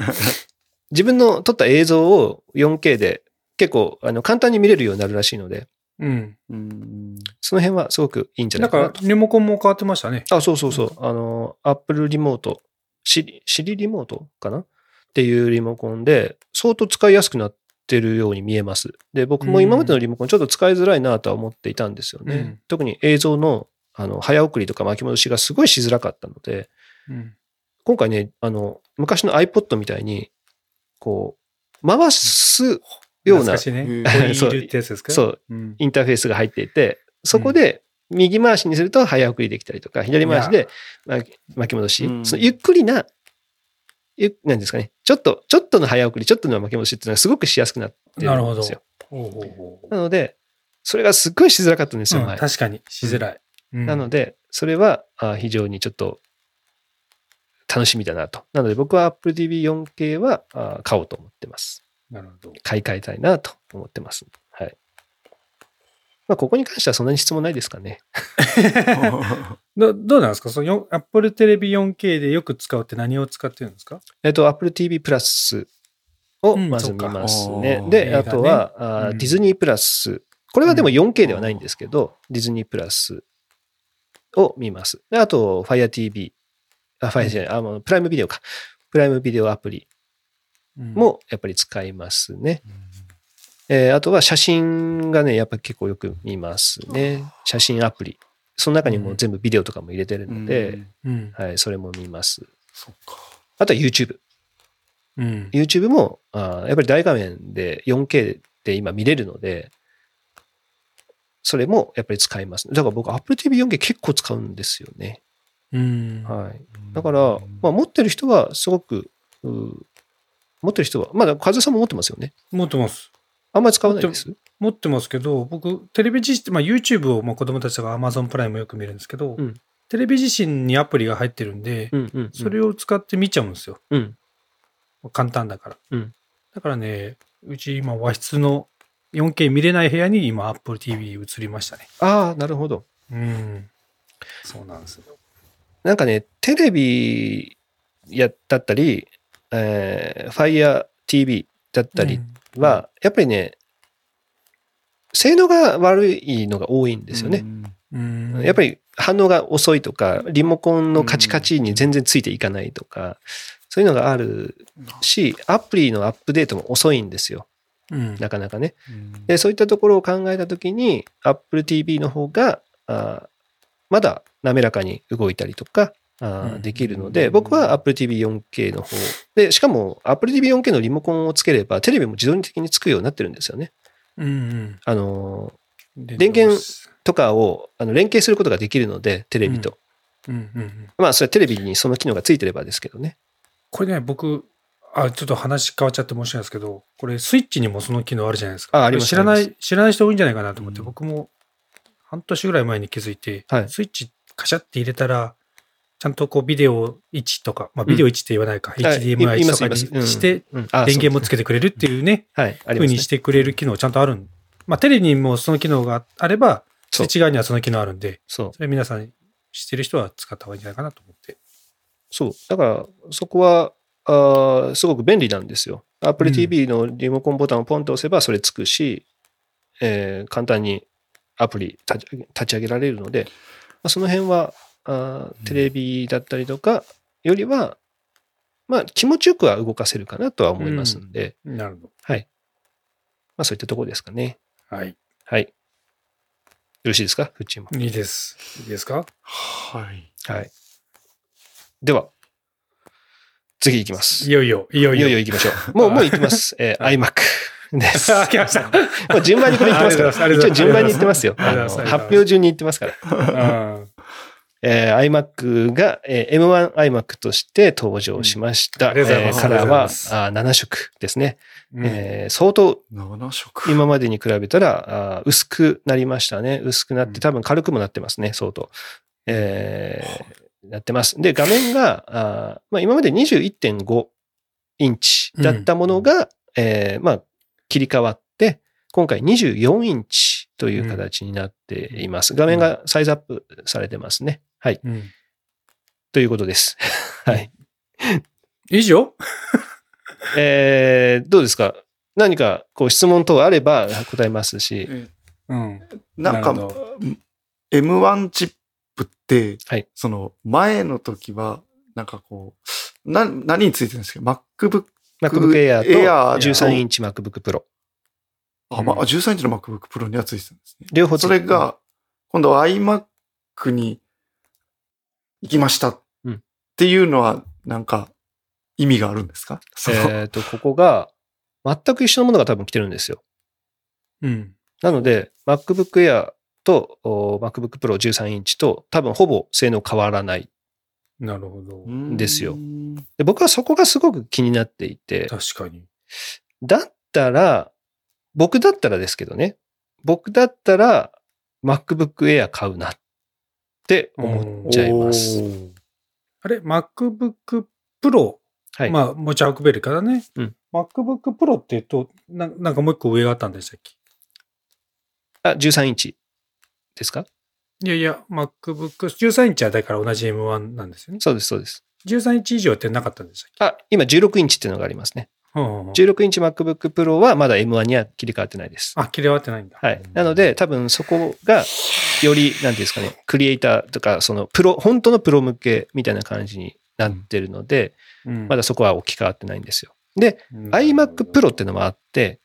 自分の撮った映像を 4K で結構あの簡単に見れるようになるらしいので、うん。うんその辺はすごくいいんじゃなないんかなと。、かリモコンも変わってましたね。あ、そうそうそう。あの、Apple リモート、シリ、シリリモートかな？っていうリモコンで、相当使いやすくなってるように見えます。で、僕も今までのリモコンちょっと使いづらいなとは思っていたんですよね。うん特に映像のあの早送りとか巻き戻しがすごいしづらかったので、うん。今回ね、あの、昔の iPod みたいに、こう、回すような そううん。インターフェースが入っていて、そこで右回しにすると早送りできたりとか、左回しで巻き戻し、うんそのゆっくりな、ゆなんですかね、ちょっと、ちょっとの早送り、ちょっとの巻き戻しっていうのがすごくしやすくなってるなるほどんですよ。ほうほうほなので、それがすっごいしづらかったんですう。よ、うん前。確かに、しづらい。うんなので、それはあ非常にちょっと楽しみだなと。なので僕は Apple TV 4K はあ買おうと思ってます。なるほど。買い替えたいなと思ってます。はい。まあ、ここに関してはそんなに質問ないですかね。どどうなんですか？そのよ Apple テレビ 4K でよく使うって何を使ってるんですか？えっと、Apple TV プラスをうんまず見ますあね。ーで、映画ねあとは、あーうんディズニープラス。これはでも 4K ではないんですけど、ディズニープラスを見ます。であと、Fire TV。あ、Fire じゃない、あの、プライムビデオか。プライムビデオアプリもやっぱり使いますね。えーあとは写真がね、やっぱり結構よく見ますね。写真アプリ。その中にも全部ビデオとかも入れてるので、うんうん。はい、それも見ます。そっか。あとは YouTube。うん。YouTube も、あーやっぱり大画面で 4K で今見れるので、それもやっぱり使います。だから僕 Apple TV 4K 結構使うんですよね。うん。はい。だから、まあ持ってる人はすごく、持ってる人は、まだ和さんも持ってますよね。持ってます。あんまり使わないです？持ってますけど、僕、テレビ自身、まあ、YouTube をまあ子供たちとか Amazon プライムよく見るんですけど、うんテレビ自身にアプリが入ってるんで、うんうん、うん。それを使って見ちゃうんですよ。うん。簡単だから。うんだからね、うち今和室の 4K 見れない部屋に今 Apple TV 移りましたね。ああ、なるほど。うん。そうなんですよ。なんかね、テレビやだったり、えー、Fire TV だったりは、やっぱりね、性能が悪いのが多いんですよね。やっぱり反応が遅いとか、リモコンのカチカチに全然ついていかないとか、そういうのがあるし、アプリのアップデートも遅いんですよ。うん、なかなかね。そういったところを考えたときに、Apple TV の方が、まだ滑らかに動いたりとか、できるので、僕は Apple TV 4K の方で、しかも Apple TV 4K のリモコンをつければ、テレビも自動的につくようになってるんですよね。うんうん。あのー、電源とかをあの連携することができるので、テレビと。うんうんうん。まあ、それはテレビにその機能がついてればですけどね。これね、僕、あ、ちょっと話変わっちゃって申し訳ないですけど、これスイッチにもその機能あるじゃないですか。ああります知らない、知らない人多いんじゃないかなと思って、うん僕も半年ぐらい前に気づいて、はいスイッチカシャって入れたら、ちゃんとこうビデオ1とか、まあビデオ1って言わないか、はい HDMI いま1とかにして、電源もつけけてくれるっていうね、はい、あり風ます、ね。にしてくれる機能ちゃんとあるん。まあテレビにもその機能があれば、スそうイッチ側にはその機能あるんで、それ皆さん知ってる人は使った方がいいんじゃないかなと思って。そう。だから、そこは、あーすごく便利なんですよ。Apple うん TV のリモコンボタンをポンと押せばそれつくし、えー簡単にアプリ立ち上げ立ち上げられるので、まあ、その辺はあーテレビだったりとかよりは、まあ気持ちよくは動かせるかなとは思いますんで、なるほはい。まあそういったところですかね。ど。はい。はい。よろしいですか？フッチーも。いいです。いいですか？はい。はい。では、次行きます。いよいよ、いよいよ。いよいよ行きましょう。もう、もう行きます。えー iMac です。あ、来ました。もう順番にこれ行ってますかありがとうございますら。一応順番に行ってますよ。ありがあのとうございます発表順に行ってますから。うんえー iMac が、えー M1 iMac として登場しました。うんえーカラーはありがとうございますあー7色ですね。うんえー相当7色。今までに比べたらあー薄くなりましたね。薄くなっうんて多分軽くもなってますね、相当。えーなってます。で、画面が、あーまあ、今まで21.5インチだったものが、えーまあ、切り替わって、今回24インチという形になっています。画面がサイズアップされてますね。はい。うん。ということです。はい。以上？えー、どうですか？何かこう質問等あれば答えますし。えうん。なんかなるほ M1 チップって、はいその前の時は、なんかこう、な、何についてるんですか ?MacBook、MacBook Air と Air 13インチ MacBook Pro。あ、まあ、13インチの MacBook Pro にはついてたんですね。両方ついてるそれが、今度は iMac に行きましたっうんていうのは、なんか、意味があるんですか？えっ、と、ここが全く一緒のものが多分来てるんですよ。うん。なので、MacBook Air とお MacBook Pro 13インチと多分ほぼ性能変わらない。なるほど。ですよ僕はそこがすごく気になっていて、確かに。だったら、僕だったらですけどね、僕だったら MacBook Air 買うなって思っちゃいます。あれ ?MacBook Pro？はい。まあ、持ち運べるからね。うん MacBook Pro って言うとな、なんかもう一個上があったんでしたっけ？あ、13インチですか？いやいや、MacBook、13インチはだから同じ M1 なんですよね。そうです、そうです。13インチ以上ってなかったんでしたっけ？あ、今16インチっていうのがありますね。うんうんうん16インチ MacBook Pro はまだ M1 には切り替わってないです。あ、切れ終わってないんだ。はい。なので、多分そこが、より、なんていうんですかね、クリエイターとか、その、プロ、本当のプロ向けみたいな感じになってるので、うんまだそこは置き換わってないんですよ。で、iMac Pro っていうのもあって、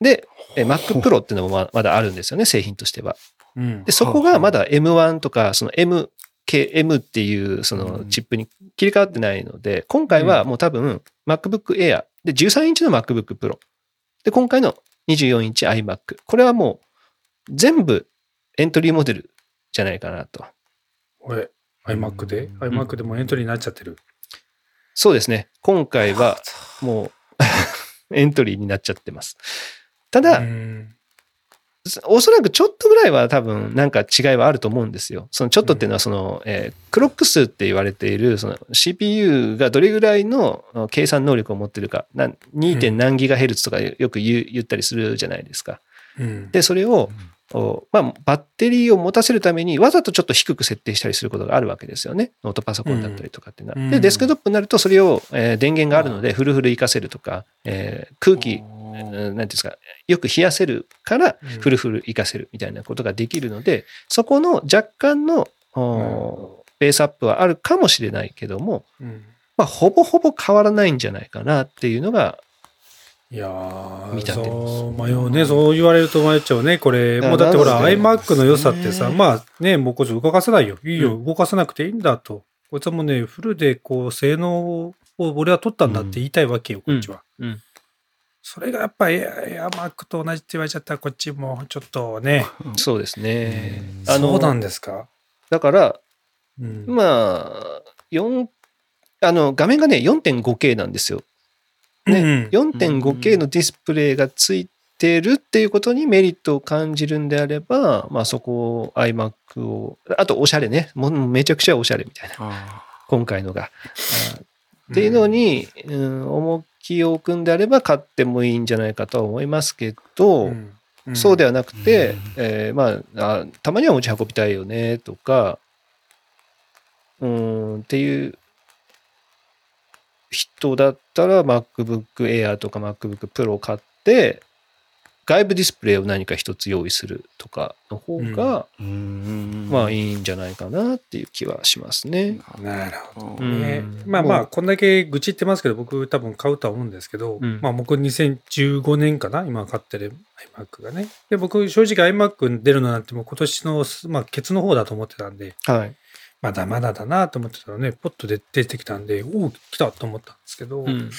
で、え Mac Pro っていうのもままだあるんですよね、製品としては。うんで、そこがまだ M1 とか、その M、KM っていうそのチップに切り替わってないので、今回はもう多分 MacBook Air で13インチの MacBook Pro で、今回の24インチ iMac。これはもう全部エントリーモデルじゃないかなと。これ、iMac で、うん iMac でもエントリーになっちゃってる。そうですね。今回はもう エントリーになっちゃってます。ただ、うんおそらくちょっとぐらいは多分なんか違いはあると思うんですよ。そのちょっとっていうのはその、えークロック数って言われているその CPU がどれぐらいのあ計算能力を持ってるか、な 2. 何ギガヘルツとかよく言ったりするじゃないですか。うんで、それを、おまあ、バッテリーを持たせるためにわざとちょっと低く設定したりすることがあるわけですよね。ノートパソコンだったりとかっていうのは。で、うんデスクトップになるとそれを、えー電源があるのでフルフル活かせるとか、えー空気、うんなんていうんですか、よく冷やせるからうんフルフル活かせるみたいなことができるので、そこの若干のベースアップはあるかもしれないけども、うんまあ、ほぼほぼ変わらないんじゃないかなっていうのが、いやー、見立てますそう迷うね。そう言われると迷っちゃうね。これ、やもうだってほら、iMac の良さってさ、ねまあね、もうこいつ動かさないよ。いいよ、動かさなくていいんだと。こいつはもうね、フルでこう、性能を俺は取ったんだって言いたいわけよ、こっちは。うんそれがやっぱエアエアマックと同じって言われちゃったら、こっちもちょっとね。そうですね。そうなんですか？だから、うん。まあ、4、あの、画面がね、4.5K なんですよ。ねうん、4.5K のディスプレイがついてるっていうことにメリットを感じるんであれば、まあそこを iMac を、あとおしゃれね。もうめちゃくちゃおしゃれみたいな。あ今回のが。あっていうのに、うん、重きを置くんであれば買ってもいいんじゃないかとは思いますけど、うん、ん。そうではなくて、うん。えーまああ、たまには持ち運びたいよねとか、うーん、っていう人だったら MacBook Air とか MacBook Pro を買って、外部ディスプレイを何か一つ用意するとかの方が、ーうんまあいいんじゃないかなっていう気はしますね。なるほど。うんねまあまあ、こんだけ愚痴ってますけど、僕多分買うとは思うんですけど、うんまあ僕2015年かな、今買ってる iMac がね。で、僕正直 iMac 出るのなんてもう今年の、まあ、ケツの方だと思ってたんで、はい。まだまだだなと思ってたらね、ポッと出出てきたんで、おお、来たと思ったんですけど、うん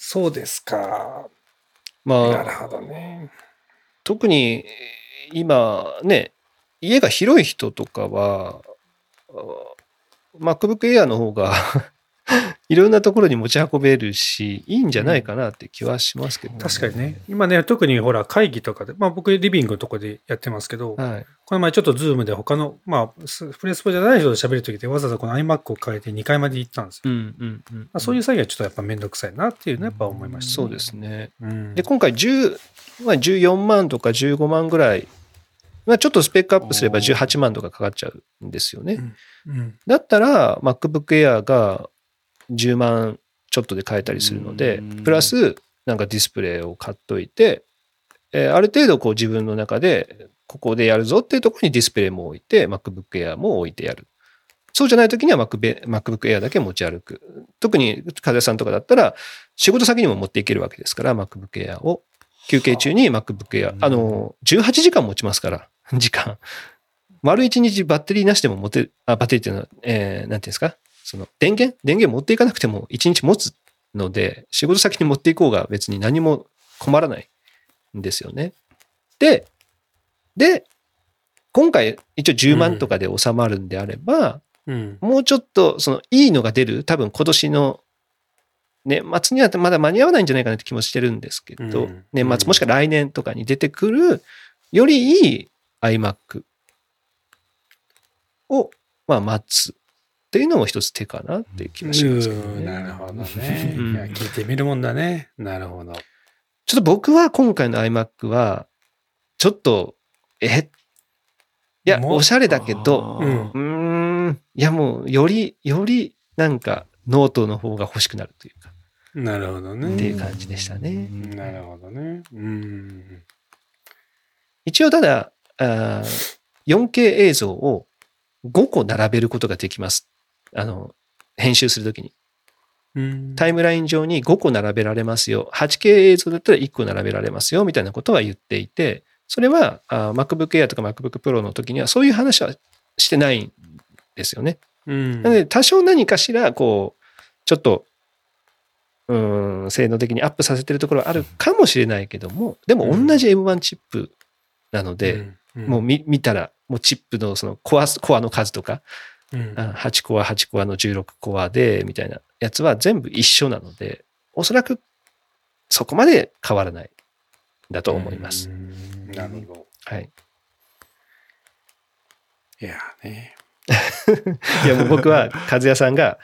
そうですか。まなるあ、ほどね。特に今ね、家が広い人とかは、あ MacBook Air の方が いろんなところに持ち運べるし、いいんじゃないかなって気はしますけど、確かにね。今ね、特にほら、会議とかで、まあ僕リビングのとこでやってますけど、はい。この前ちょっと Zoom で他の、まあ、スプレスポじゃない人と喋るときでわざわざこの iMac を変えて2階まで行ったんですよ。うんうんうんまあ、そういう作業はちょっとやっぱめんどくさいなっていうのはやっぱ思いました、そうですね。うん。で、今回10、まあ、14万とか15万ぐらい、まあ、ちょっとスペックアップすればおー18万とかかかっちゃうんですよね。うん。だったら MacBook Air が10万ちょっとで買えたりするのでうん、プラスなんかディスプレイを買っといて、えーある程度こう自分の中でここでやるぞっていうところにディスプレイも置いて MacBook Air も置いてやる。そうじゃない時には MacBook Air だけ持ち歩く。特に風さんとかだったら仕事先にも持っていけるわけですから MacBook Air を休憩中に MacBook Air、あの、18時間持ちますから、時間。丸1日バッテリーなしでも持てる、あ、バッテリーっていうのは、えー、なんていうんですか？その電源？電源持っていかなくても1日持つので、仕事先に持っていこうが別に何も困らないんですよね。で、で、今回一応10万とかで収まるんであれば、うん。もうちょっとそのいいのが出る、多分今年の年末にはまだ間に合わないんじゃないかなって気もしてるんですけど、うん年末もしくは来年とかに出てくるよりいい iMac を、まあ、待つっていうのも一つ手かなっていう気がしますけどうんね。なるほどね。うんいや、聞いてみるもんだね。なるほど。ちょっと僕は今回の iMac は、ちょっと、え？いや、もおしゃれだけど、うんん、いやもう、より、より、なんか、ノートの方が欲しくなるというか、なるほどってね。いう感じでしたね。なるほどね。うん。一応ただ、あー 4K 映像を5個並べることができます。あの、編集するときに。うんタイムライン上に5個並べられますよ。8K 映像だったら1個並べられますよ。みたいなことは言っていて、それはあー MacBook Air とか MacBook Pro の時にはそういう話はしてないんですよね。うん。なので、多少何かしら、こう、ちょっと、うーん、性能的にアップさせてるところはあるかもしれないけども、でも同じ M1 チップなので、うん。もう見見たら、もうチップのそのコアコアの数とか、うん。あ8コア、8コアの16コアで、みたいなやつは全部一緒なので、おそらくそこまで変わらないんだと思います。うんなるほど。はい。いやね。いや、もう僕は、和也さんが、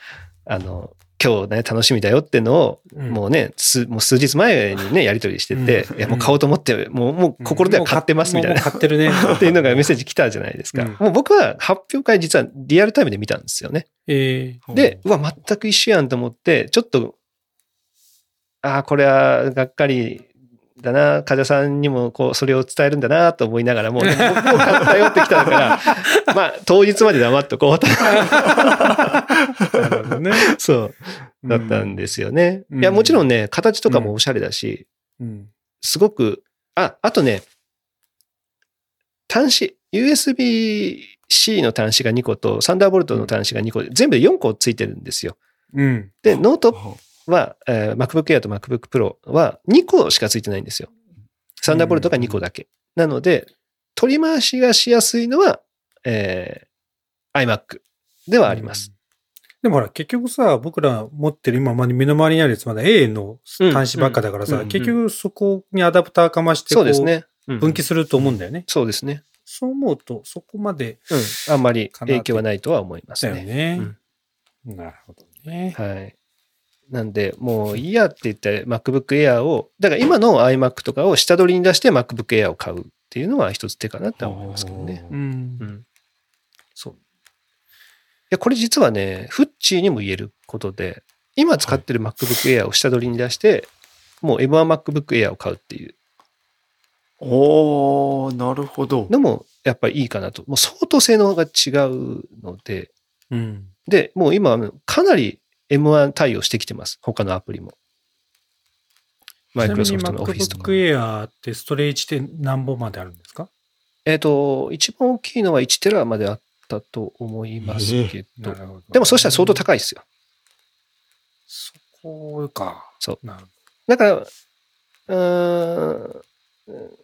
あの、今日ね、楽しみだよってのを、うんもうね、すもう数日前にね、やり取りしてて、うんいや、もう買おうと思って、もう、もう心では買ってますみたいな、買ってるね。っていうのがメッセージ来たじゃないですか。うんもう僕は発表会実はリアルタイムで見たんですよね。えで、うわ、全く一緒やんと思って、ちょっと、ああ、これはがっかりだな、風さんにもこう、それを伝えるんだなと思いながらも、でも僕も買ってきたから、まあ、当日まで黙っとこうと。ーなるほどね。そう、だったんですよね。うんいや、もちろんね、形とかもおしゃれだし、うん。すごく、あ、あとね、端子、USB-C の端子が2個と、サンダーボルトの端子が2個で、全部で4個ついてるんですよ。うん。で、ノートは、えー MacBook Air と MacBook Pro は2個しかついてないんですよ。サンダーボルトが2個だけ。なので、取り回しがしやすいのは、えー iMac ではあります。でもほら、結局さ、僕ら持ってる今まで目の前にあるやつまだ A の端子ばっかだからさ、うんうん結局そこにアダプターかましてこそうですね。うん分岐すると思うんだよね。そうですね。そう思うと、そこまでうん。あんまり影響はないとは思いますだよね。ね。なるほどね。はい。なんで、もういいやって言って MacBook Air を、だから今の iMac とかを下取りに出して MacBook Air を買うっていうのは一つ手かなって思いますけどね。う。うんん。そう。いや、これ実はね、フッチーにも言えることで、今使ってる MacBook Air を下取りに出して、もう M1MacBook Air を買うっていうおー、なるほど。のもやっぱりいいかなと。もう相当性能が違うので、うん。で、もう今かなり M1 対応してきてます。他のアプリも。マイクロソフトのオフィスとか MacBook。Air ってストレージって何本まであるんですか？えっ、と、一番大きいのは1テラまであったと思いますけど、なるほど。でもそしたら相当高いですよ。そこか。そうなるだから、うーん、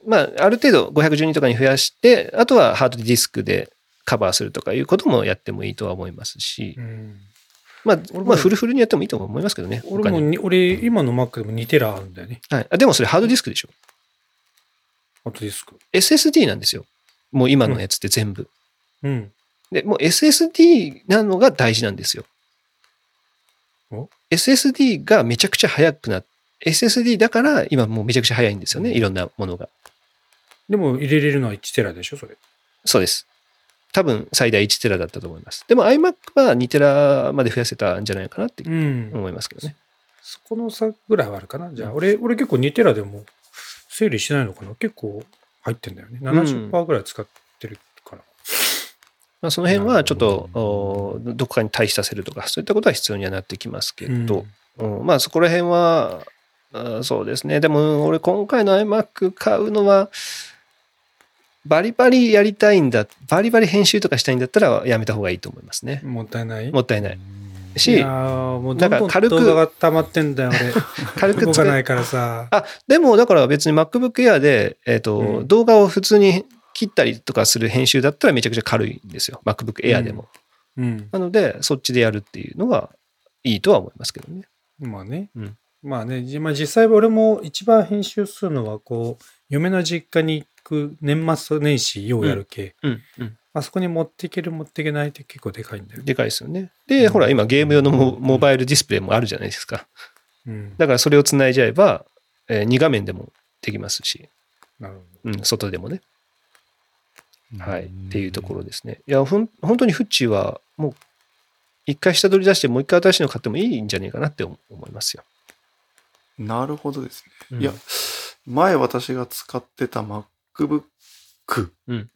まあ、ある程度512とかに増やして、あとはハードディスクでカバーするとかいうこともやってもいいとは思いますし、うん。まあ、まあ、フルフルにやってもいいと思いますけどね。俺もに、俺、今の Mac でも2テラあるんだよね。はい。あでもそれハードディスクでしょ。ハードディスク。SSD なんですよ。もう今のやつって全部。うん。で、もう SSD なのが大事なんですよお？SSD がめちゃくちゃ速くなっ SSD だから今もうめちゃくちゃ速いんですよね。いろんなものが。でも入れれるのは1テラでしょ、それ。そうです。多分最大1テラだったと思います。でも iMac は2テラまで増やせたんじゃないかなってうん。思いますけどね。そこの差ぐらいはあるかな。じゃあ、俺、俺結構2テラでも整理しないのかな。結構入ってんだよね。70%ぐらい使ってるから。まあ、その辺はちょっとどこかに退避させるとか、そういったことは必要にはなってきますけど、うんうんまあそこら辺は、あそうですね。でも俺今回の iMac 買うのは、バリバリやりたいんだ、バリバリ編集とかしたいんだったらやめた方がいいと思いますね。もったいない。もったいない。いしや、ーもうどなんんどんか軽く動画が溜まってんだよ、俺。軽く動かないからさ。あ、でもだから別に MacBook Air で、えっ、と、うん動画を普通に切ったりとかする編集だったらめちゃくちゃ軽いんですよ。MacBook Air でも。うん。なので、そっちでやるっていうのはいいとは思いますけどね。まあね。うんまあね、じまあ、実際俺も一番編集するのは、こう、嫁の実家に行く年末年始ようやる系。うん、うん。あそこに持っていける持っていけないって結構でかいんだよ。でかいですよね。で、うんほら、今ゲーム用のモモバイルディスプレイもあるじゃないですか。うん。だからそれをつないじゃえば、え2画面でもできますし、なるほうん、外でもね。はい。っていうところで。ですね。いや、ほん本当にフッチーは、もう、一回下取り出して、もう一回新しいの買ってもいいんじゃないかなって思思いますよ。なるほどですね。うんいや、前私が使ってた MacBook うん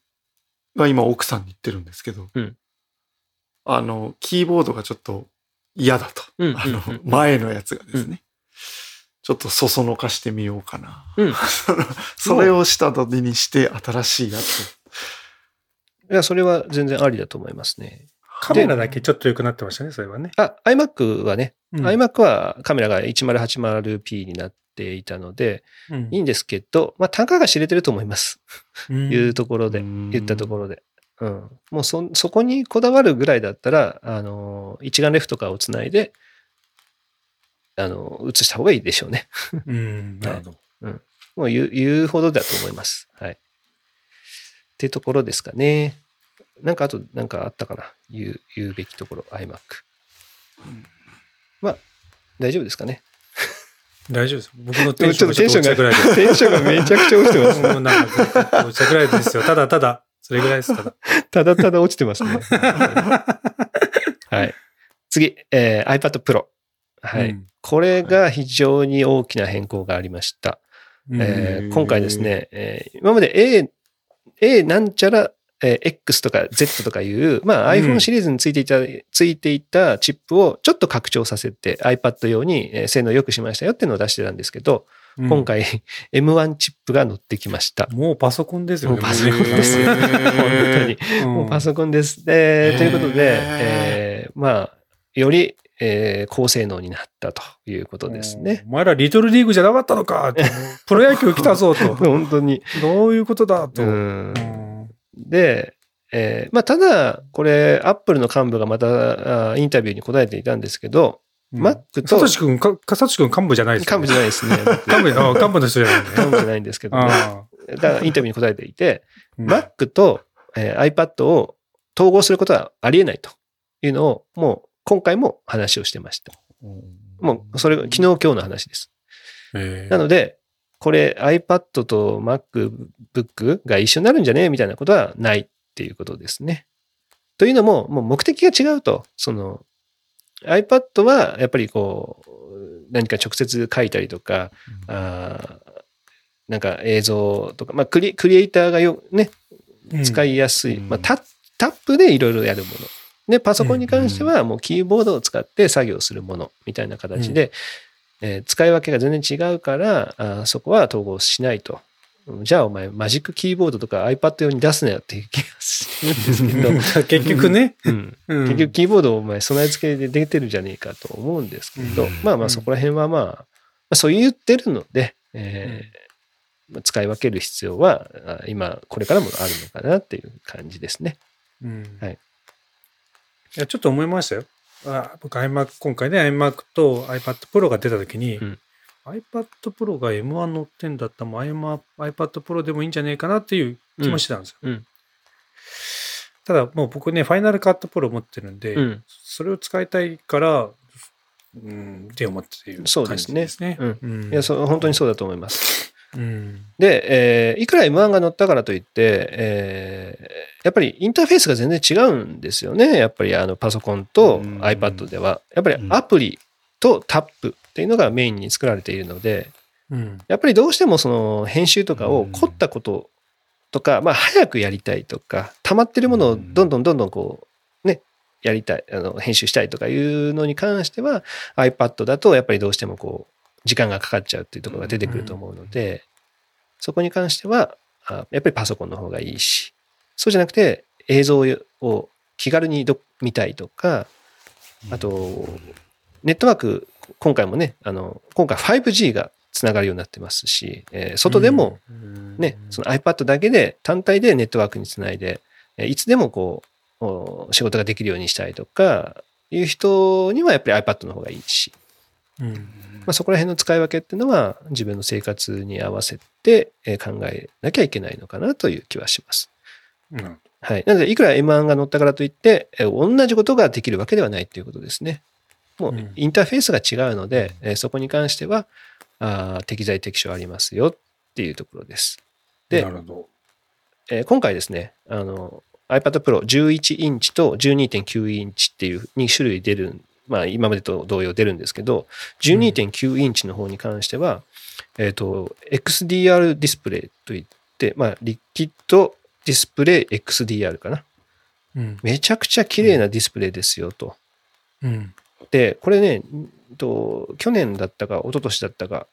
が今奥さんに言ってるんですけど、うんあの、キーボードがちょっと嫌だと。うんあの前のやつがですね。ちょっとそそのかしてみようかな。うんその それを下取りにして新しいやつ。いや、それは全然ありだと思いますね。カメラだけちょっと良くなってましたね、それはね。あ、iMac はね、うん iMac はカメラが 1080p になっていたので、うんいいんですけど、まあ、単価が知れてると思います。うんいうところで、うん言ったところで。うん。もうそ、そこにこだわるぐらいだったら、あの、一眼レフとかをつないで、あの、映した方がいいでしょうね。うん、なるほど。もう言う言うほどだと思います。はい。ってところですかね。なんかあと、なんかあったかな言う、言うべきところ、iMac。まあ、大丈夫ですかね。大丈夫です。僕のテンションがテンションが、めちゃくちゃ落ちてます。もうなんか、落ちたぐらいですよ。ただただ、それぐらいです、ただ。ただただ落ちてますね。はい。次、えー iPad Pro。はい。うんこれが非常に大きな変更がありました。うんえー今回ですね、えー今まで A、A なんちゃら、えー X とか Z とかいう、まあ、うん iPhone シリーズについていた、ついていたチップをちょっと拡張させて iPad 用にえー性能良くしましたよっていうのを出してたんですけど、うん今回 M1 チップが乗ってきました。もうパソコンですよね。もうパソコンです 本当に。うんもうパソコンです。でへーということで、えーまあ、より、えー高性能になったということですね。お前らリトルリーグじゃなかったのかプロ野球来たぞと。本当に。どういうことだと。ううんんで、えーまあ、ただ、これ、アップルの幹部がまたあインタビューに答えていたんですけど、Mac とサトシ君、か、かサトシ君幹部じゃないです幹部じゃないですね。幹部、あ幹部の人じゃないね。幹部じゃないんですけど、ね、あだからインタビューに答えていて、あ Mac と、えー iPad を統合することはありえないというのを、もう今回も話をしてました。もう、それが昨日今日の話です。ええなので、これ iPad と MacBook が一緒になるんじゃね？みたいなことはないっていうことですね。というのも、もう目的が違うと。その iPad はやっぱりこう、何か直接書いたりとか、あーなんか映像とか、まあクリ、クリエイターがよ、ね、使いやすい。うんまあタ、タップでいろいろやるもの。で、パソコンに関してはもうキーボードを使って作業するものみたいな形で、えー使い分けが全然違うから、あーそこは統合しないと。じゃあお前マジックキーボードとか iPad 用に出すなよっていう気がするんですけど、うん。結局ね。うん。うん。結局キーボードをお前備え付けで出てるじゃねえかと思うんですけど、うん。まあまあそこら辺はまあ、まあ、そう言ってるので、えーまあ使い分ける必要はあ今これからもあるのかなっていう感じですね。うん。はい。いや、ちょっと思いましたよ。あ僕 iMac、今回ね iMac と iPad Pro が出たときに、うん iPad Pro が M1 乗ってんだったらもう iPad Pro でもいいんじゃねえかなっていう気もしてたんですよ。うんただもう僕ね、ファイナルカットプロ持ってるんで、うん。それを使いたいから、うん、って思っていう感ですねじですね。うんうんいや、そう、本当にそうだと思います。うん。で、えーいくら M1 が乗ったからといって、えーやっぱりインターフェースが全然違うんですよね。やっぱりあのパソコンとうん iPad では。やっぱりアプリとタップっていうのがメインに作られているので、うん。やっぱりどうしてもその編集とかを凝ったこととか、まあ早くやりたいとか、溜まってるものをどんどんどんどんこう、ね、やりたい、あの、編集したいとかいうのに関しては iPad だとやっぱりどうしてもこう、時間がかかっちゃうっていうところが出てくると思うので、そこに関しては、あやっぱりパソコンの方がいいし、そうじゃなくて映像を気軽にど見たいとか、あと、ネットワーク、今回もね、あの、今回 5G がつながるようになってますし、えー外でもね、その iPad だけで単体でネットワークにつないで、えーいつでもこう、お仕事ができるようにしたいとか、いう人にはやっぱり iPad の方がいいし、うん。まあ、そこら辺の使い分けっていうのは自分の生活に合わせてえー考えなきゃいけないのかなという気はします。うん。はい。なので、いくら M1 が乗ったからといって、えー同じことができるわけではないということですね。もううんインターフェースが違うので、えーそこに関してはあー適材適所ありますよっていうところです。でなるほど。えー今回ですね、あの、iPad Pro 11インチと12.9インチっていう2種類出る、まあ今までと同様出るんですけど、12.9インチの方に関しては、えっ、と、XDR ディスプレイといって、まあリキッドディスプレイ XDR かな。うん。めちゃくちゃ綺麗なディスプレイですよと。うん。で、これね、んと去年だったか、一昨年だったか、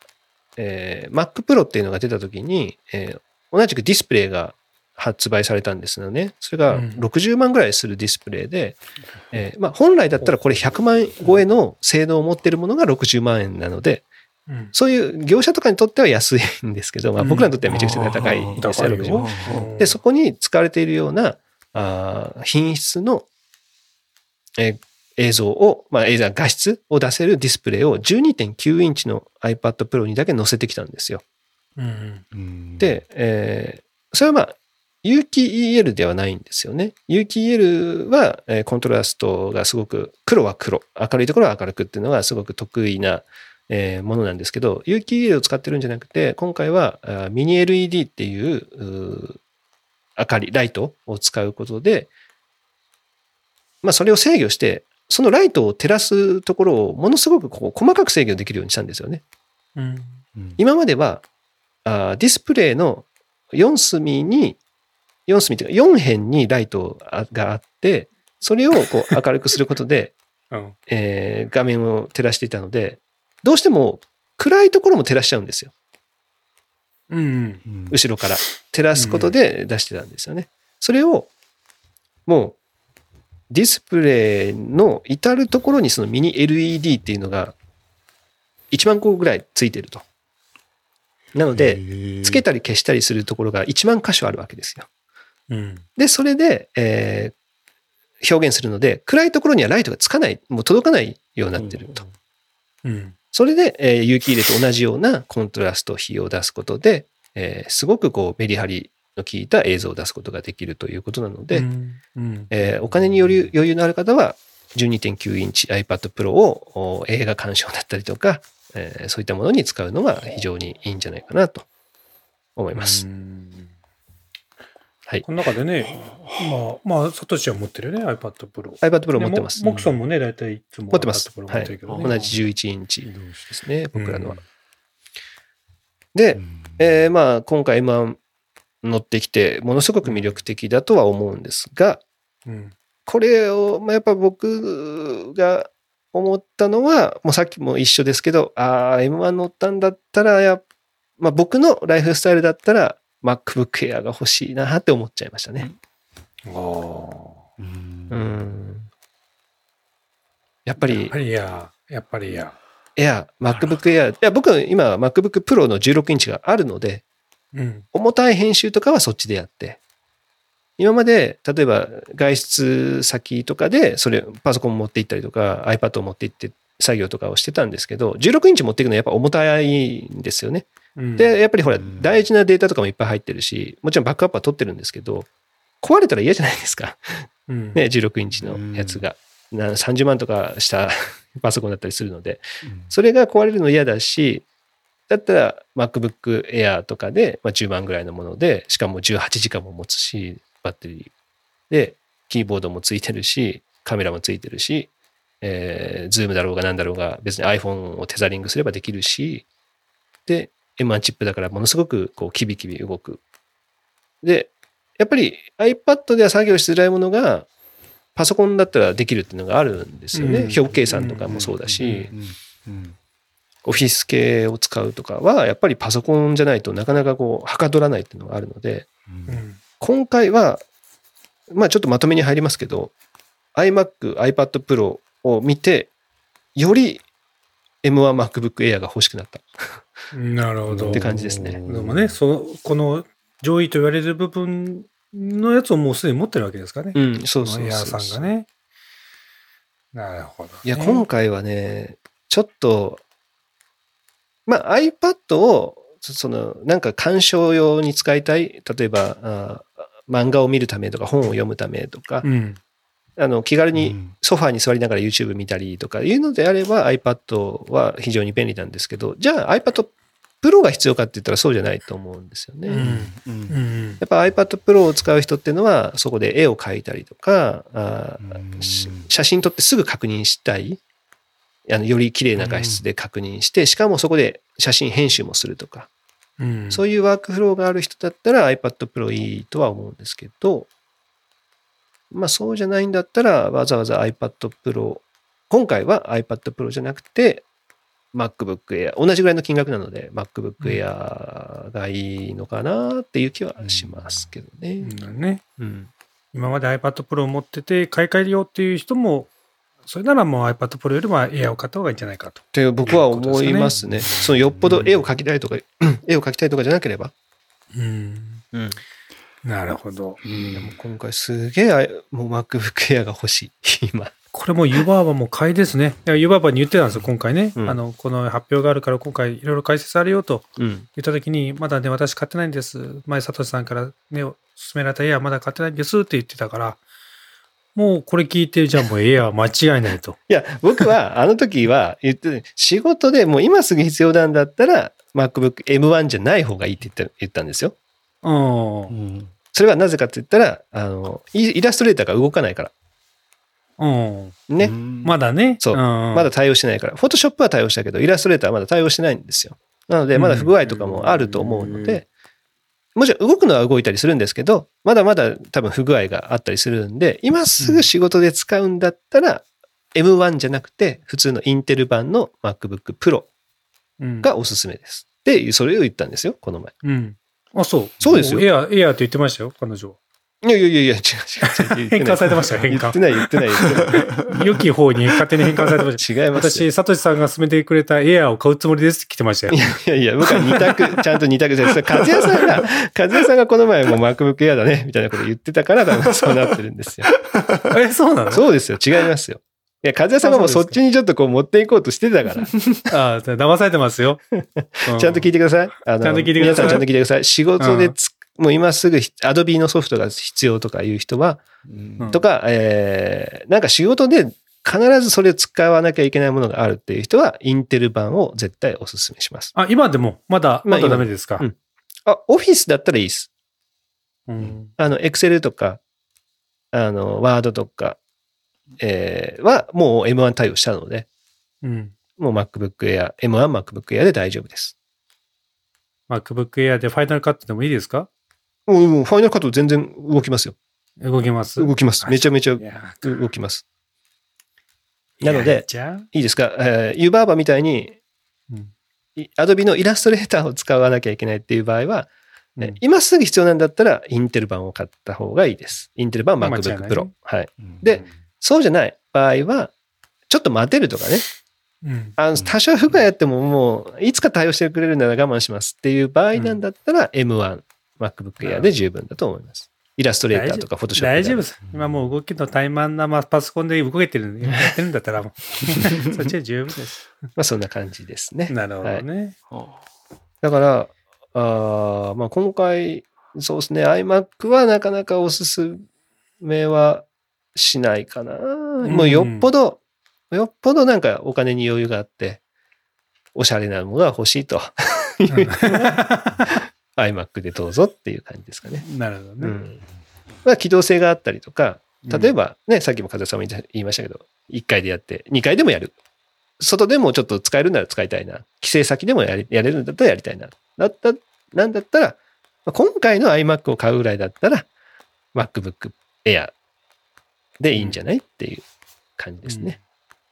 えー Mac Pro っていうのが出た時に、えー同じくディスプレイが発売されたんですよね。それがうん60万ぐらいするディスプレイで、えーまあ、本来だったらこれ100万円超えの性能を持ってるものが60万円なので、うん。そういう業者とかにとっては安いんですけど、まあ、うん僕らにとってはめちゃくちゃ高いですよ、高いよ60万。うんで、そこに使われているようなあー品質の、えー映像を、まあ、映像画質を出せるディスプレイを12.9インチの iPad Pro にだけ載せてきたんですよ。うん。うん、で、えーそれはまあ、有機 EL ではないんですよね。有機 EL は、えーコントラストがすごく、黒は黒、明るいところは明るくっていうのがすごく得意な、えーものなんですけど、有機 EL を使ってるんじゃなくて、今回はあミニ LED っていう明かり、ライトを使うことで、まあそれを制御して、そのライトを照らすところをものすごくこう細かく制御できるようにしたんですよね。うん。うん今までは、あーディスプレイの4隅に、4隅というか4辺にライトがあって、それをこう明るくすることで、うん。えー画面を照らしていたので、どうしても暗いところも照らしちゃうんですよ。うん。うん後ろから。照らすことで出してたんですよね。それを、もう、ディスプレイの至るところにそのミニ LED っていうのが1万個ぐらいついてると。なので、つけたり消したりするところが1万箇所あるわけですよ。うん。で、それで、えー表現するので、暗いところにはライトがつかない、もう届かないようになってると。うん。それで、えー有機入れと同じようなコントラスト比を出すことで、えーすごくこうメリハリの効いた映像を出すことができるということなので、うん、うん。えーお金により余裕のある方は、12.9インチ iPad Pro をお映画鑑賞だったりとか、えーそういったものに使うのが非常にいいんじゃないかなと思います。うんはいこの中でね、まあ、まあ、サトシは持ってるよね、iPad Pro。iPad Pro 持ってます。モクソンもね、大体いつも持ってます。同じ11インチですね、僕らのは。うんで、えーまあ、今回今乗ってきて、ものすごく魅力的だとは思うんですが、うん。これを、まあ、やっぱ僕が思ったのは、もうさっきも一緒ですけど、ああ、M1 乗ったんだったらや、まあ、僕のライフスタイルだったら、MacBook Air が欲しいなって思っちゃいましたね。ああ。やっぱりやっぱ、りや、やっぱりや。Air、MacBook Air、いや、僕は今、MacBook Pro の16インチがあるので、うん。重たい編集とかはそっちでやって、今まで、例えば外出先とかで、それ、パソコン持って行ったりとか、iPad を持って行って作業とかをしてたんですけど、16インチ持っていくのはやっぱ重たいんですよね。うん、で、やっぱりほらう、ん大事なデータとかもいっぱい入ってるし、もちろんバックアップは取ってるんですけど、壊れたら嫌じゃないですか。うん ね、16インチのやつが。な30万とかした パソコンだったりするので、それが壊れるの嫌だし、だったら MacBook Air とかで、まあ、10万ぐらいのもので、しかも18時間も持つし、バッテリー。で、キーボードもついてるし、カメラもついてるし、えー、Zoom だろうが何だろうが、別に iPhone をテザリングすればできるし、で、M1 チップだからものすごくこうキビキビ動く。で、やっぱり iPad では作業しづらいものが、パソコンだったらできるっていうのがあるんですよね。うん。表計算とかもそうだし、オフィス系を使うとかは、やっぱりパソコンじゃないとなかなかこう、はかどらないっていうのがあるので、うん。今回は、まあちょっとまとめに入りますけど、iMac、iPad Pro を見て、より M1MacBook Air が欲しくなった。なるほど。って感じですねでもね、その、この上位と言われる部分のやつをもうすでに持ってるわけですかね。うん、そうそうさんがね。なるほど、ね。いや、今回はね、ちょっと、まあ iPad を、そその、なんか鑑賞用に使いたい、例えば、あ漫画を見るためとか本を読むためとか、うん。あの気軽にうんソファーに座りながら YouTube 見たりとかいうのであれば iPad は非常に便利なんですけど、じゃあ iPad Pro が必要かって言ったらそうじゃないと思うんですよね。うん。うんうん。やっぱ iPad Pro を使う人っていうのはそこで絵を描いたりとか、あ写真撮ってすぐ確認したい。あのより綺麗な画質で確認して、しかもそこで写真編集もするとか、うん。そういうワークフローがある人だったら iPad Pro いいとは思うんですけど、まあそうじゃないんだったらわざわざ iPad Pro、今回は iPad Pro じゃなくて MacBook Air、同じぐらいの金額なので MacBook Air がいいのかなっていう気はしますけどね。うんね。うん。今まで iPad Pro を持ってて買い替えるよっていう人も、それならもう iPad Pro よりも Air を買った方がいいんじゃないかと。って僕は思いますね。そのよっぽど絵を描きたいとか、絵を描きたいとかじゃなければ。うん。うん。なるほど。うんでも今回すげえあもう MacBook Air が欲しい。今。これも湯婆婆も買いですね。湯婆婆に言ってたんですよ、今回ね。うんあの、この発表があるから今回いろいろ解説あるよとうん。言った時に、まだね、私買ってないんです。前、サトシさんからね、勧められたエアまだ買ってないんですって言ってたから、もうこれ聞いて、じゃあもうエアは間違いないと。いや、僕はあの時は言って、仕事でもう今すぐ必要なんだったら MacBook M1 じゃない方がいいって言った言ったんですよ。うん。うんそれはなぜかって言ったら、あの、イイラストレーターが動かないから。うん。ね。うんまだね。そうままだ対応してないから。フォトショップは対応したけど、イラストレーターはまだ対応してないんですよ。なので、まだ不具合とかもあると思うので、もちろん動くのは動いたりするんですけど、まだまだ多分不具合があったりするんで、今すぐ仕事で使うんだったら、M1 じゃなくて、普通のインテル版の MacBook Pro うんがおすすめです。で、それを言ったんですよ、この前。うん。あ、そう。そうですよエア、エアって言ってましたよ、彼女は。いやいやいやいや、違う違う違う。変換されてましたよ変換言ってない、言ってない、言ってない。良き方に勝手に変換されてまし違いた。ますよ。私、サトシさんが勧めてくれたエアを買うつもりですって来てましたよい。やいやいや、僕は二択、ちゃんと二択です。和也さんが、和也さんがこの前もう MacBook Air だね、みたいなこと言ってたから、多分そうなってるんですよ。え、そうなの？そうですよ、違いますよ。いや、和也さんがもうそっちにちょっとこう持っていこうとしてたから、ち ああ、騙されてますよ。うゃんと聞いてください。あのちゃんと聞いてください皆さんちゃんと聞いてください。仕事でつ、もう今すぐ Adobe のソフトが必要とかいう人は、うんとか、えー、なんか仕事で必ずそれを使わなきゃいけないものがあるっていう人は、インテル版を絶対お勧めします。あ、今でも、まだ、まだダメですか？うんあ、オフィスだったらいいです。うんあの、Excel とか、あの、Word とか、えーはもう M1 対応したので、うん。もう MacBook Air、M1 MacBook Air で大丈夫です。MacBook Air でファイナルカットでもいいですか？もうもうファイナルカット全然動きますよ。動きます？動きます。めちゃめちゃ動きます。なのでいいいですか、えー、ユーバーバみたいに、うんい Adobe のイラストレーターを使わなきゃいけないっていう場合は、えうん今すぐ必要なんだったら、インテル版を買った方がいいです。インテル版 MacBook Pro。はい。うんで、そうじゃない場合は、ちょっと待てるとかね。うん。あの多少不具合あってももう、いつか対応してくれるなら我慢しますっていう場合なんだったら、M1、MacBook Air で十分だと思います。イラストレーターとか Photoshop 大丈夫です。今もう動きの怠慢なまあパソコンで動けてる、やってるんだったらもう、そっちで十分です。まあそんな感じですね。なるほどね。はだから、あーまあ今回、そうですね。iMac はなかなかおすすめはしないかな。もうよっぽど、よっぽどなんかお金に余裕があって、おしゃれなものが欲しいと。iMac でどうぞっていう感じですかね。なるほどね。うん。まあ、機動性があったりとか、例えばね、さっきも風さんも言いましたけど、1回でやって、2回でもやる。外でもちょっと使えるなら使いたいな。帰省先でもやれるんだったらやりたいな。だった、なんだったら、まあ今回の iMac を買うぐらいだったら、MacBook Air でいいんじゃない？っていう感じですね。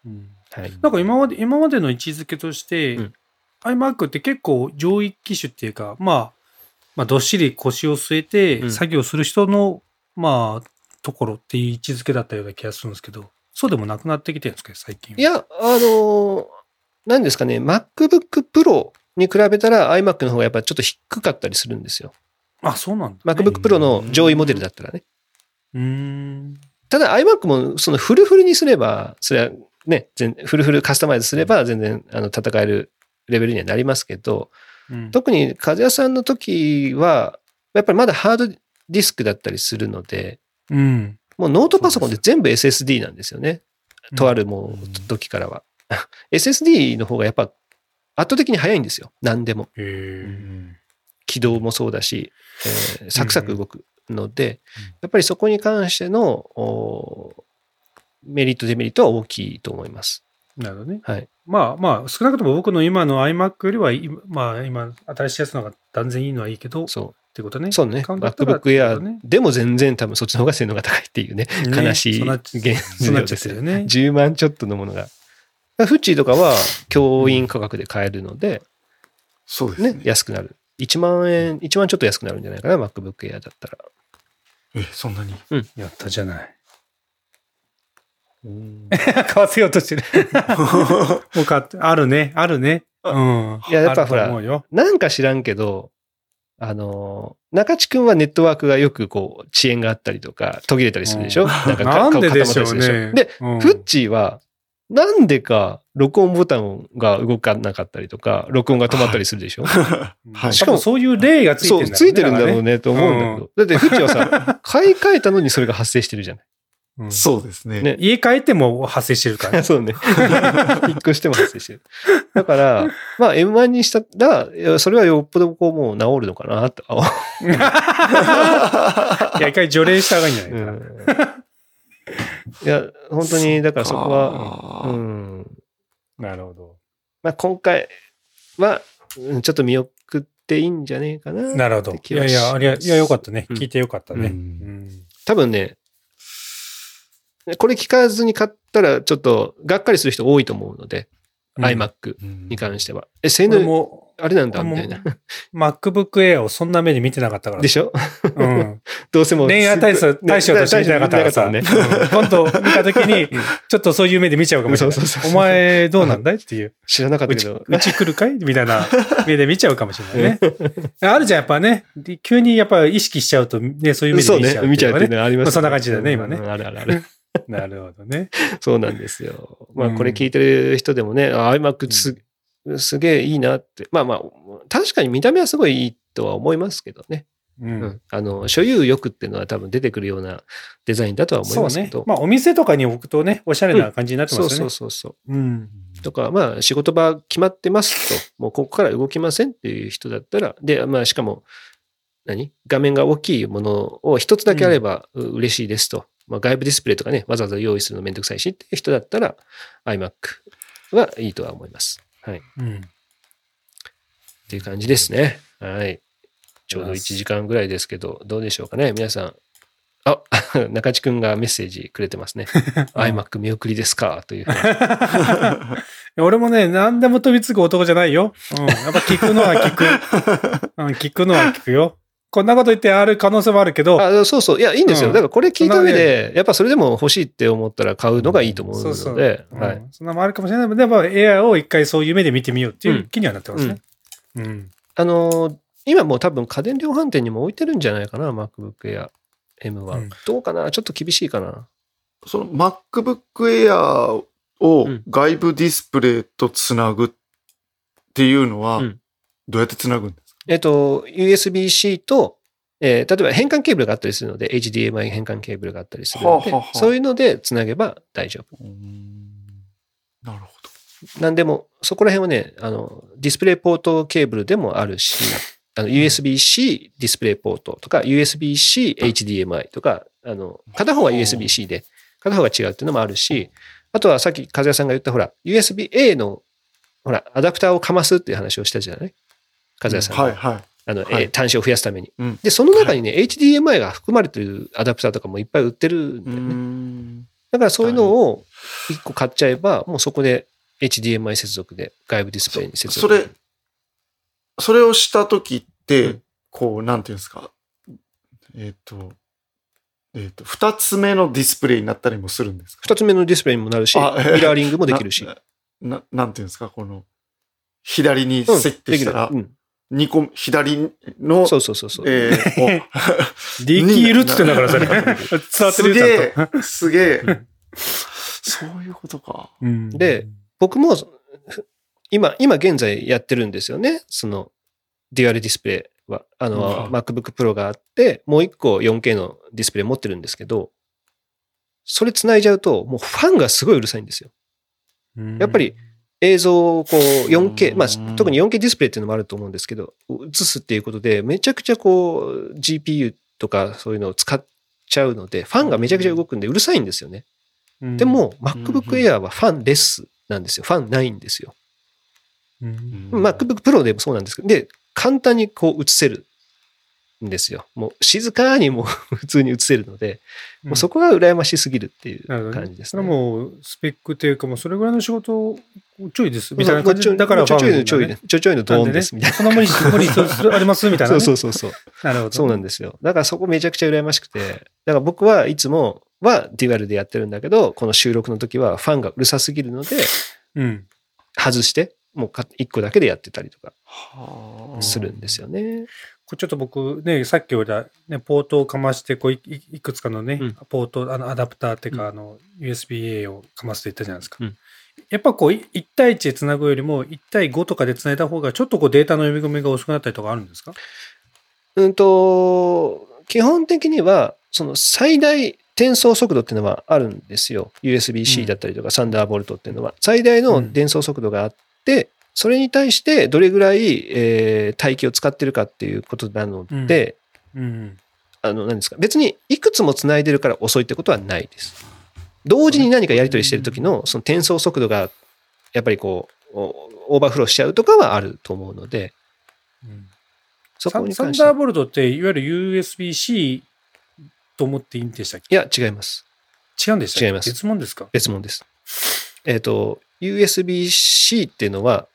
うんはい。なんか今まで、今までの位置づけとして、うん iMac って結構上位機種っていうか、まあ、まあ、どっしり腰を据えうてん作業する人の、まあ、ところっていう位置づけだったような気がするんですけど、そうでもなくなってきてるんですか最近は？いや、あのーなんですかね、MacBook Pro に比べたら iMac の方がやっぱちょっと低かったりするんですよ。あ、そうなんだ、MacBook Pro の上位モデルだったらね。うーん。ただ iMac もそのフルフルにすれば、それはね、全フルフルカスタマイズすれば全然あの戦えるレベルにはなりますけど、うん特に和也さんの時は、やっぱりまだハードディスクだったりするので、うん。もうノートパソコンで全部 SSD なんですよね。とあるもう時からは。SSD の方がやっぱ圧倒的に早いんですよ。何でも。起動もそうだし、えーサクサク動くのでうん、やっぱりそこに関してのおメリット、デメリットは大きいと思います。なるほどね。はい。まあまあ、少なくとも僕の今の iMac よりは、今まあ今、新しいやつの方が断然いいのはいいけど、っそてことね。う。そうね。MacBook Air ねでも全然多分そっちの方が性能が高いっていうね、ね悲しい現状ですよ。ね。10万ちょっとのものが。フッチーとかは教員価格で買えるので、そうですねね。、安くなる。1万円、1万ちょっと安くなるんじゃないかな、MacBook Air だったら。え、そんなに？やったじゃない。うん 買わせようとしてる。もう買って、あるね、あるね。うん。いややっぱほらなんか知らんけど、あの、中地君はネットワークがよくこう、遅延があったりとか、途切れたりするでしょ、うんなんかかなんででしょうねでフッチーは、なんでか、録音ボタンが動かなかったりとか、録音が止まったりするでしょ、はいしかもそういう例がついてるんだろそう、ついてるんだろうね。ねと思うんだけど。だって、フッチーはさ、買い替えたのにそれが発生してるじゃない。うんそうですね。ね家帰っても発生してるから。そうね。引っ越しても発生してる。だから、まあ M1 にしたら、それはよっぽどこうもう治るのかなと。いや、一回除霊した方がいいんじゃないかな。いや、本当に、だからそこは、はうん。なるほど。まあ今回は、うんちょっと見送っていいんじゃねえかな。なるほどいやいや、ありゃ、いや、よかったね。うん聞いてよかったね。うんうん多分ね、これ聞かずに買ったらちょっとがっかりする人多いと思うので、iMac に関しては。え、性俺能、も、あれなんだみたいな。MacBook Air をそんな目で見てなかったから。でしょ？うん。どうせもう。恋愛対象対象として見てなかったからさ。ね。うん今度見たときに、ちょっとそういう目で見ちゃうかもしれない そうそうそう。お前どうなんだいっていう。知らなかったけど。うち来るかいみたいな目で見ちゃうかもしれないね。あるじゃん、やっぱね。急にやっぱ意識しちゃうと、ね、そういう目でそうね見ちゃう。見ちゃうっていうのはありますまあそんな感じだよね今ねうんあるあるある。なるほどね。そうなんですよ。まあ、うんこれ聞いてる人でもね、あ iMac す,、すげえいいなって。まあまあ、確かに見た目はすごいいいとは思いますけどね。う。うんん。あの、所有欲っていうのは多分出てくるようなデザインだとは思いそうねますけど。。まあ、お店とかに置くとね、おしゃれな感じになってそうそうますよね。そうそう。うん。とか、まあ、仕事場決まってますと、もう ここから動きませんっていう人だったら、で、まあ、しかも、何？画面が大きいものを一つだけあればう嬉しいですと。まあ、外部ディスプレイとかね、わざわざ用意するのめんどくさいしっていう人だったら、iMac はいいとは思います。はい。っうん。ていう感じですね。はい。ちょうど1時間ぐらいですけど、どうでしょうかね、皆さん。あ、中地くんがメッセージくれてますね。iMac 見送りですか？という。俺もね、何でも飛びつく男じゃないよ。うん。やっぱ聞くのは聞く。うん、聞くのは聞くよ。こんなこと言ってある可能性もあるけど、あそうそう。いや、いいんですよ。うんだからこれ聞いた上で、やっぱそれでも欲しいって思ったら買うのがいいと思うので、そうそう。はい。うんそんなもあるかもしれないけど、でも AI を一回そういう目で見てみようっていう気にはなってますね。うん。あのー今もう多分家電量販店にも置いてるんじゃないかな、MacBook Air M は。うんどうかな？ちょっと厳しいかな。その MacBook Air をうん外部ディスプレイとつなぐっていうのはうん、どうやってつなぐんですか、えっと、USB-C とえー例えば変換ケーブルがあったりするので、HDMI 変換ケーブルがあったりするので、はあはあはあ。そういうのでつなげば大丈夫。なるほなんでも、そこら辺はね、あの、ディスプレイポートケーブルでもあるし、あの USB-C ディスプレイポートとか、USB-C HDMI とか、あの、片方は USB-C で、片方が違うっていうのもあるし、あとはさっき和也さんが言ったほら、USB-A の、ほら、アダプターをかますっていう話をしたじゃない？和也さんど。が。はいはい。あの、はいえー端子を増やすために。うんで、その中にね、HDMI が含まれてるアダプターとかもいっぱい売ってるんうーだよね。ん。だからそういうのを1個買っちゃえば、もうそこで HDMI 接続で外部ディスプレイに接続それ、それをしたときって、うんこう、なんていうんですか？えっ、と、えっ、と、二つ目のディスプレイになったりもするんですか？二つ目のディスプレイにもなるし、ミあえーラーリングもできるし。なななんていうんですか、この、左にうん設定したらでき、る二個、左うのん、、そうそうそうそう。えー できるって言ってんだから、それ。伝わってるすげよ、ちゃんと。え、すげえ。そういうことか。うんで、僕も今、今現在やってるんですよね。その、デュアルディスプレイは。あの、うん MacBook Pro があって、もう一個 4K のディスプレイ持ってるんですけど、それ繋いじゃうと、もうファンがすごいうるさいんですよ。やっぱり、映像をこう 4K、まあ、特に 4K ディスプレイっていうのもあると思うんですけど、映すっていうことで、めちゃくちゃこう、GPU とかそういうのを使っちゃうので、ファンがめちゃくちゃ動くんでうるさいんですよね。うんで、も、ん MacBook Air はファンレスなんですよ。ファンないんですよ。MacBook Pro でもそうなんですけど、で、簡単にこう映せるんですよ。もう静かにもう 普通に映せるので、もうそこが羨ましすぎるっていう感じですそれね。はもう、スペックっていうか、もうそれぐらいの仕事ちょいです、みたいな感じだからちょちょいのちょいの、ちょちょいのドーンですみたいな。その無理し、無理ありますみたいなね。そうそうそうそう。なるほど。そうなんですよ。だからそこめちゃくちゃ羨ましくて、だから僕はいつもはデュアルでやってるんだけど、この収録の時はファンがうるさすぎるので、うん。外して、もうか一個だけでやってたりとかはあするんですよね。これちょっと僕ね、さっき言った、ね、ポートをかまして、こういいいくつかのね、うんポート、あのアダプターっていうか、うんあの、USB-A をかますって言ったじゃないですか。うんやっぱこう、い1対1でつなぐよりも、1対5とかでつないだ方が、ちょっとこうデータの読み込みが遅くなったりとかあるんですか？うんと、基本的には、その最大転送速度っていうのはあるんですよ。う USB-C んだったりとか、サンダーボルトっていうのは。最大の伝送速度があって、それに対してどれぐらい、えー帯域を使ってるかっていうことなので、うん。あの、何ですか？別にいくつも繋いでるから遅いってことはないです。同時に何かやり取りしてる時のその転送速度が、やっぱりこう、おオーバーフローしちゃうとかはあると思うので、うんそサこに関しては。ンサンダーボルトって、いわゆる USB-C と思っていいんでしたっけ？いや、違います。違うんでした違います別物ですか？別物です。えっ、と、USB-C っていうのは、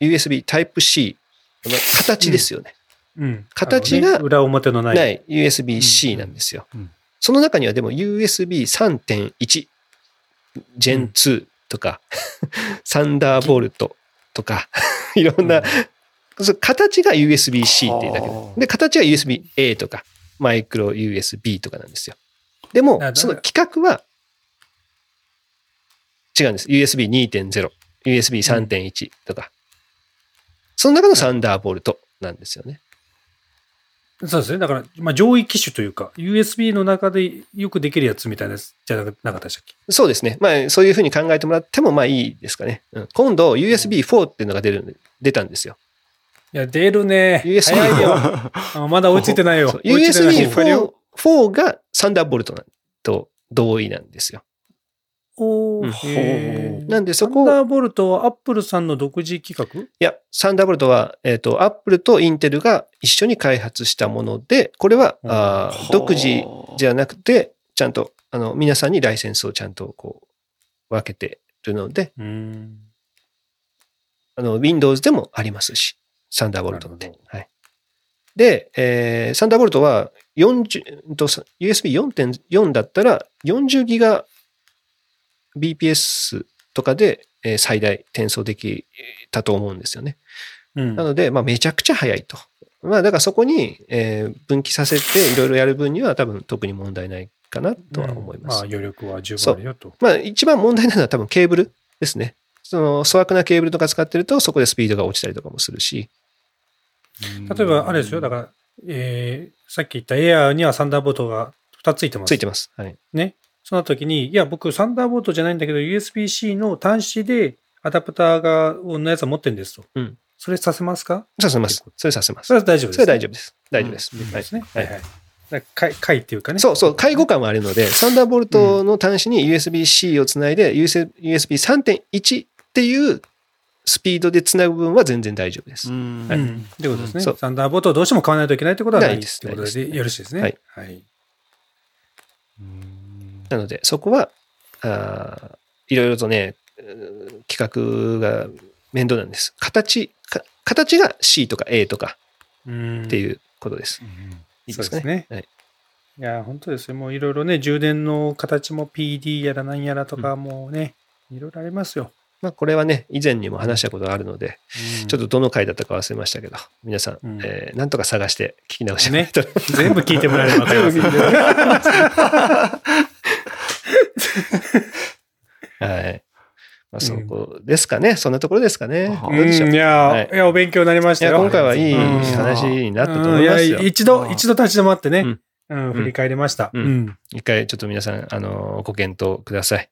USB Type-C の形ですよね。うん。形があのね裏表のない。ない USB-C なんですよ。うんその中にはでも USB3.1 Gen 2とか、サンダーボルトとか、いろんな、そう形が USB-C っていうだけで形は USB-A とか、マイクロ USB とかなんですよ。でもだ、その規格は違うんです。USB2.0、USB3.1 とか。その中のサンダーボルトなんですよね。そうですね。だから、まあ、上位機種というか、USB の中でよくできるやつみたいなやつじゃなかったでしたっけ？そうですね。まあ、そういうふうに考えてもらってもまあいいですかね。うん今度 USB4 っていうのが出る、出たんですよ。いや、出るね。USB よ。あまだ追いついてないよそう。追いついてないいっぱいいるよ USB4 がサンダーボルトと同意なんですよ。うん。なんでそこサンダーボルトはアップルさんの独自企画？いや、サンダーボルトは、えっ、と、アップルとインテルが一緒に開発したもので、これは、あー独自じゃなくて、ちゃんと、あの、皆さんにライセンスをちゃんとこう、分けてるので、うーん。あの、Windows でもありますし、サンダーボルトって。はい。で、えーサンダーボルトは40、うんと USB4.4 だったら40ギガ BPS とかで、えー最大転送できたと思うんですよね。うんなので、まあ、めちゃくちゃ早いと。まあ、だからそこに、えー分岐させていろいろやる分には多分特に問題ないかなとは思います。まあ、余力は十分あるよと。まあ、一番問題なのは多分ケーブルですね。その粗悪なケーブルとか使ってると、そこでスピードが落ちたりとかもするし。例えば、あれですよ。だから、えーさっき言ったエアーにはサンダーボルトが2つついてます。ついてます。はい。ね。その時に、いや、僕、サンダーボルトじゃないんだけど、USB-C の端子でアダプターが、のやつを持ってるんですと。うんそれさせますか？させます。それさせます。それは大丈夫です、それは大丈夫です。大丈夫です。はいうんですね。ははいいはい。だかっていうかね。そうそう、介護感はあるので、サンダーボルトの端子に USB-C をつないで、USB3.1 っていうスピードでつなぐ分は全然大丈夫です。うんうん。ってことですね。そうサンダーボルトをどうしても買わないといけないってことはないですとないですでよろしいですね。はい。はい。うんなので、そこは、あーいろいろとね、企画が面倒なんです。形、か形が C とか A とかうんっていうことです。いいですかね？そうですねはい、いや、本当ですよ。もういろいろね、充電の形も PD やらなんやらとかもうね、いろいろありますよ。まあ、これはね、以前にも話したことがあるので、ちょっとどの回だったか忘れましたけど、皆さん、うんえーなんとか探して聞き直してもらえたら、全部聞いてもらえれば。はい。まあ、そこですかね。そんなところですかね。うんいや、はいい、や、お勉強になりましたよ。今回はいいうん話になったと思いますようんや。一度、うん一度立ち止まってね、うんうん振り返りました。うんうん一回ちょっと皆さん、あの、ご検討ください。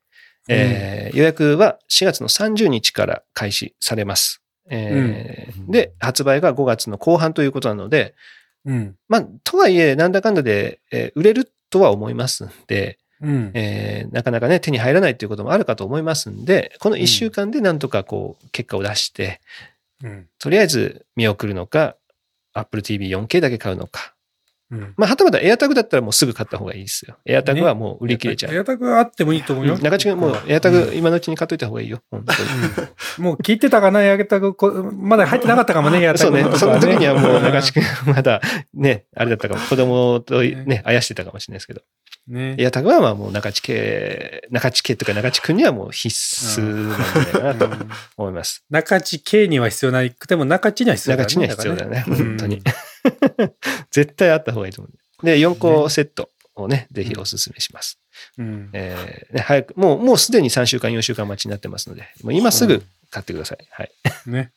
えー予約は4月の30日から開始されます。えーうんで、発売が5月の後半ということなので、うん。まあ、とはいえ、なんだかんだで、えー売れるとは思いますんで、うん。えーなかなかね、手に入らないということもあるかと思いますんで、この1週間でなんとかこう、結果を出して、うん。とりあえず見送るのか、Apple TV 4K だけ買うのか。うん。まあ、はたまた AirTag だったらもうすぐ買った方がいいですよ。AirTag はもう売り切れちゃう。エアタグあってもいいと思うよ。うん中地君、もう AirTag 今のうちに買っといた方がいいよ。本当に。うんもう聞いてたかな、エアタグ。こまだ入ってなかったかもね、エアタそうねその時にはもう中地君 まだね、あれだったかも。子供とねね、あやしてたかもしれないですけど。ね。AirTag はまあもう中地家、中地家とか中地君にはもう必須なんじゃないかなとうん思います。中地 K には必要なくても、中地には必要だ中地には必要だよね。本当に。絶対あった方がいいと思う。で、4個セットをね、ぜひお勧めします。うん。えーね、早く、もう、もうすでに3週間、4週間待ちになってますので、もう今すぐ買ってください。はい。ね。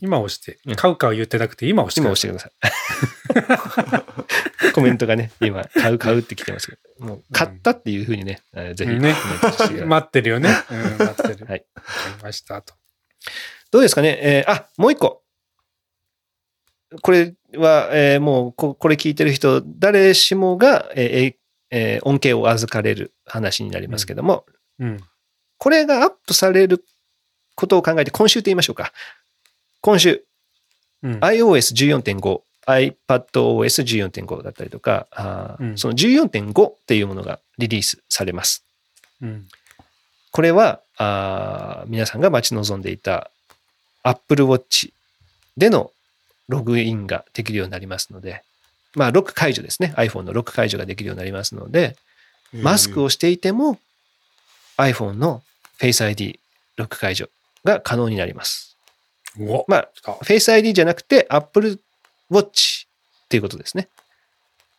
今押してうん。買うかは言ってなくて、今押して今く押してください。コメントがね、今、買う買うって来てますけど、もう、買ったっていうふうにね、えーぜひね。待ってるよね。うん、待ってる。はい。わかりましたと。どうですかね？えーあ、もう一個。これは、えーもうこ、これ聞いてる人、誰しもが、えーえーえー恩恵を預かれる話になりますけども、うん。これがアップされることを考えて、今週と言いましょうか。今週、うん。iOS14.5、iPadOS14.5 だったりとか、あーうんその14.5っていうものがリリースされます。うん。これは、あー皆さんが待ち望んでいた Apple Watch でのログインができるようになりますので、まあ、ロック解除ですね。iPhone のロック解除ができるようになりますので、マスクをしていても iPhone の Face ID ロック解除が可能になります。まあ、Face ID じゃなくて Apple Watch っていうことですね。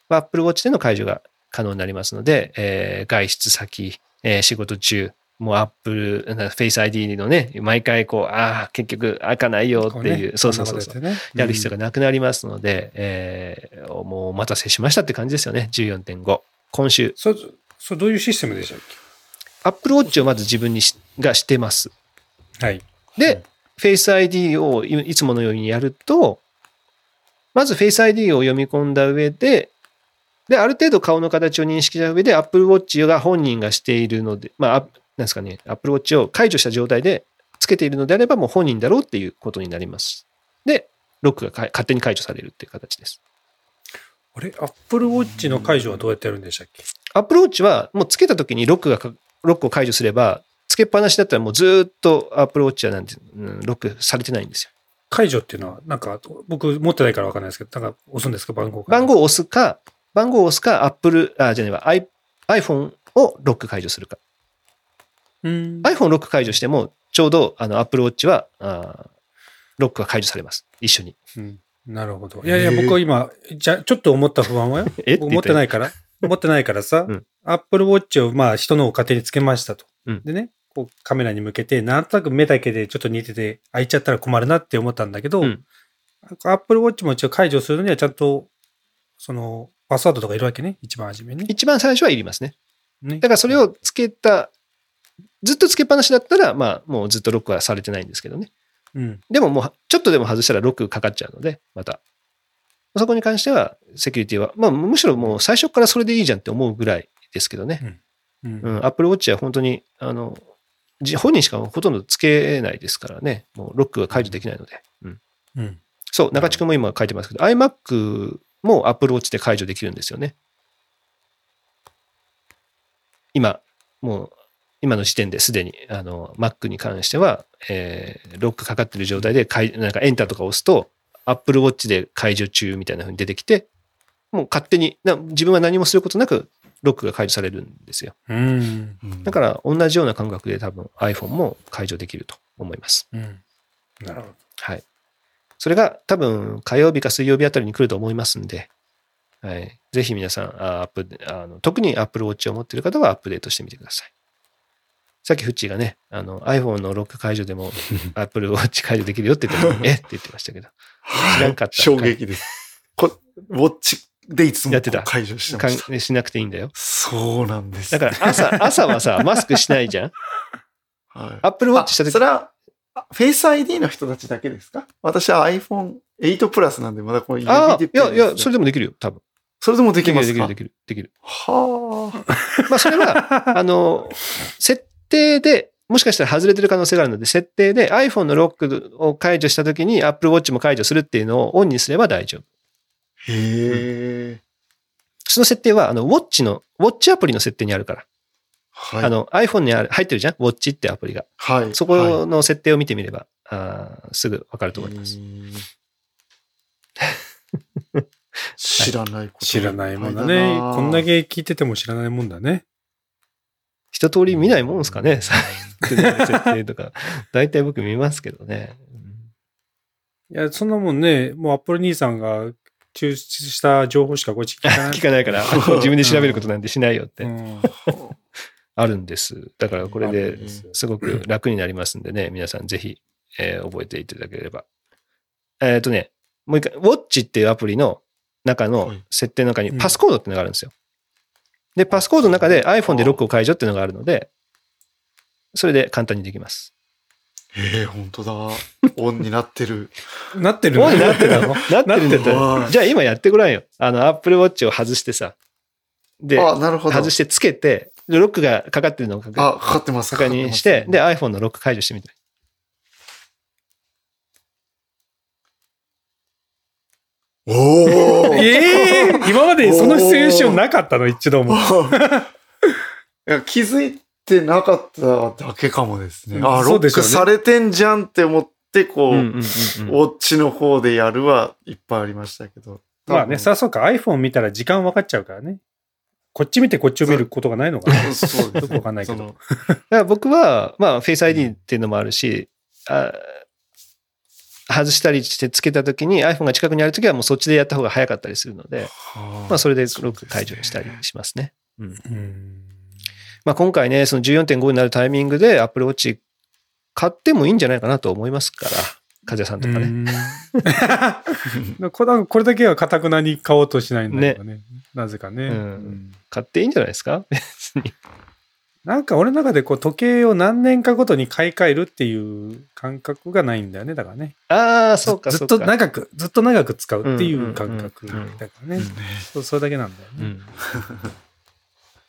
まあ Apple Watch での解除が可能になりますので、えー外出先、えー仕事中、もう Apple、Face ID のね、毎回こう、ああ、結局開かないよっていう、そうそうそうそう。やる必要がなくなりますので、えーもうお待たせしましたって感じですよね。14.5。今週。そ、それどういうシステムでしたっ Apple Watch をまず自分にしがしてます。けはい。で、Face ID をいいつものようにやると、まず Face ID を読み込んだ上で、で、ある程度顔の形を認識した上で、Apple Watch が本人がしているので、まあ、あなんですかね、Apple Watch を解除した状態でつけているのであれば、もう本人だろうっていうことになります。で、ロックがか勝手に解除されるっていう形です。あれ、Apple Watch の解除はどうやってやるんでしたっけ？Apple Watch はもうつけた時にロックがか、ロックを解除すれば、つけっぱなしだったらもうずーっと Apple Watch はなんて、うんロックされてないんですよ。解除っていうのは、なんか、僕持ってないからわかんないですけど、なんか押すんですか？番号か。番号を押すか、番号を押すか、Apple、あ、じゃねえわ、I- iPhone をロック解除するか。うん。iPhone ロック解除しても、ちょうどあの Apple Watch は、あーロックが解除されます。一緒に。うんなるほど。いやいや、僕は今、じゃ、ちょっと思った不安は？よ。え？って僕持言ってないから。持ってないからさ、うん Apple Watch をまあ人のを勝手につけましたと。うんでね、こうカメラに向けて、なんとなく目だけでちょっと似てて開いちゃったら困るなって思ったんだけど、うん Apple Watch も一応解除するにはちゃんとその、パスワードとかいるわけね。一番初めにね。一番最初はいりますね。ねだからそれをつけた、ずっとつけっぱなしだったら、まあ、もうずっとロックはされてないんですけどね。うん。でももう、ちょっとでも外したらロックかかっちゃうので、また。そこに関しては、セキュリティは、まあ、むしろもう最初からそれでいいじゃんって思うぐらいですけどね。うんうん、Apple Watch は本当に、あの、じ本人しかほとんどつけないですからね。もうロックが解除できないので。うん。うん。そう、中地君も今書いてますけど、iMac も Apple Watch で解除できるんですよね。今、もう、今の時点ですでに、あの、Mac に関しては、えーロックかかってる状態で解、なんかエンターとか押すと、Apple Watch で解除中みたいな風に出てきて、もう勝手に、な自分は何もすることなく、ロックが解除されるんですよ。だから、同じような感覚で多分 iPhone も解除できると思います。うん。なるほど。はい。それが多分火曜日か水曜日あたりに来ると思いますんで、はい。ぜひ皆さん、あアップあの特に Apple Watch を持っている方はアップデートしてみてください。さっきフッチーがね、あの iPhone のロック解除でも Apple Watch 解除できるよって言ってたのにえ？って言ってましたけど、知らんかった衝撃です。こウォッチでいつもやってた解除してまかした。んしなくていいんだよ。そうなんです。だから朝、朝はさ、マスクしないじゃん？はい、?Apple Watch したあ時それは、フェイス ID の人たちだけですか？私は iPhone8 プラスなんで、まだこの指ああ、でいやいや、それでもできるよ、多分。それでもでできる、きますか？できる、できる、できる。はあ。まあ、それは、あの、設定で、もしかしたら外れてる可能性があるので、設定で iPhone のロックを解除したときに Apple Watch も解除するっていうのをオンにすれば大丈夫。へえ。その設定は、あの、Watch の、Watch アプリの設定にあるから。はい。あの、iPhone にある、入ってるじゃん ?Watch ってアプリが。はい。そこの設定を見てみれば、あーすぐわかると思います。知らないこと知らないもんだね。こんだけ聞いてても知らないもんだね。一通り見ないもんですかね？設定とか。大体僕見ますけどね。いや、そんなもんね、もうアップル兄さんが抽出した情報しかこっち聞かない。聞かないから、自分で調べることなんてしないよって。うん あるんです。だからこれでですすごく楽になりますんでね、皆さんぜひ、えー覚えていただければ。えっ、とね、もう一回、ウォッチっていうアプリの中はのい設定の中にうんパスコードっていうのがあるんですよ。で、パスコードの中で iPhone でロックを解除っていうのがあるので、それで簡単にできます。ええ、本当だ。オンになってる。なってるオンになってたの？なってるんだじゃあ今やってごらんよ。あの、Apple Watch を外してさ。で、あ、なるほど。外してつけて、でロックがかかってるのを確あ、かかってます。確認して、で、iPhone のロック解除してみて。おお ええ今までそのシチュエーションなかったの？一度も。いや気づいてなかっただけかもですね。うん。あ、ロックされてんじゃんって思って、こう、うんうんうんうん。ウォッチの方でやるはいっぱいありましたけど。まあね、さ、そうか、iPhone 見たら時間分かっちゃうからね。こっち見てこっちを見ることがないのかな。そうですよくわかんないけど。僕は、まあ、フェイス ID っていうのもあるし、あ外したりしてつけたときに iPhone が近くにあるときはもうそっちでやった方が早かったりするので、まあ、それでロック解除したりしますね。うん。うんまあ、今回ね、その14.5になるタイミングで Apple Watch 買ってもいいんじゃないかなと思いますから、風さんとかね。うん これだけはかたくなに買おうとしないんだけどね。なぜかね、うんうん買っていいんじゃないですか？別に。なんか俺の中でこう時計を何年かごとに買い替えるっていう感覚がないんだよね。だからね。ああ、そうか、ずっと。長く、ずっと長く使うっていう感覚だからね。それだけなんだよね。うん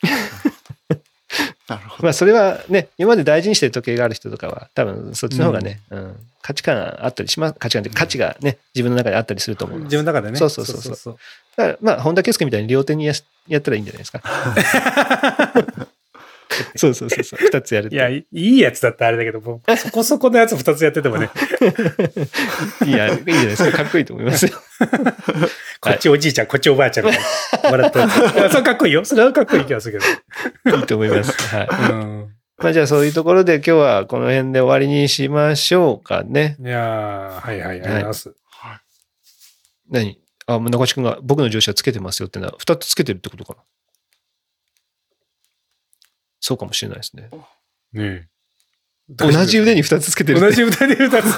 なるほど。まあそれはね、今まで大事にしてる時計がある人とかは、多分そっちの方がね、うん価値観あったりします。価値観って価値がね、自分の中であったりすると思う自分の中でね。そうそうそうそうだからまあ、本田圭佑みたいに両手にやしやったらいいんじゃないですか。そうそうそうそう。二つやると。いや、いいやつだったらあれだけど、もうそこそこのやつ二つやっててもね、いや、いいじゃないですか。かっこいいと思いますよ。こっちおじいちゃん、こっちおばあちゃんみたいな。笑ったやそれかっこいいよ。それはかっこいい気がするけ いいと思います。はい。ど。うん。まあじゃあそういうところで今日はこの辺で終わりにしましょうかね。いやー、はいはい、ありがとうございます。何？あ、中地君が僕の上司はつけてますよってのは、二つつけてるってことかな。そうかもしれないですね。ねえ同じ腕に二つつけてる。同じ腕で二つ。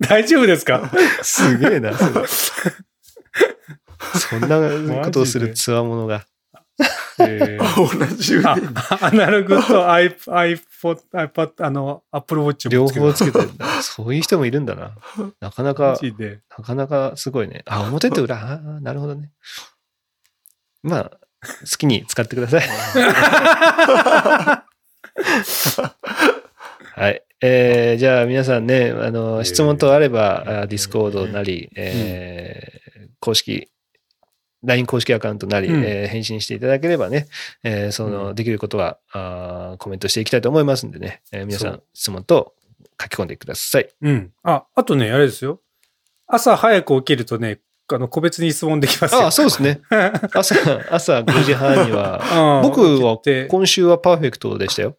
大丈夫ですか？すげえな。そんなことをするつわものが。えー同じ腕。アナログと iPod、iPad、あの、Apple Watch 両方つけてるんだ。そういう人もいるんだな。なかなマか。なかなかすごいね。あ、表と裏？あーなるほどね。まあ、好きに使ってください。はい。えーじゃあ皆さんね、あの、ー質問等あれば、あ Discord なり、えー公式、LINE 公式アカウントなり、うんえー返信していただければね、えーそうの、んできることは、あーコメントしていきたいと思いますんでね、えー皆さん質問等書き込んでください。うん。あ、あとね、あれですよ。朝早く起きるとね、あの、個別に質問できますよ。ああ、そうですね。朝、朝5時半には、うん僕は今週はパーフェクトでしたよ。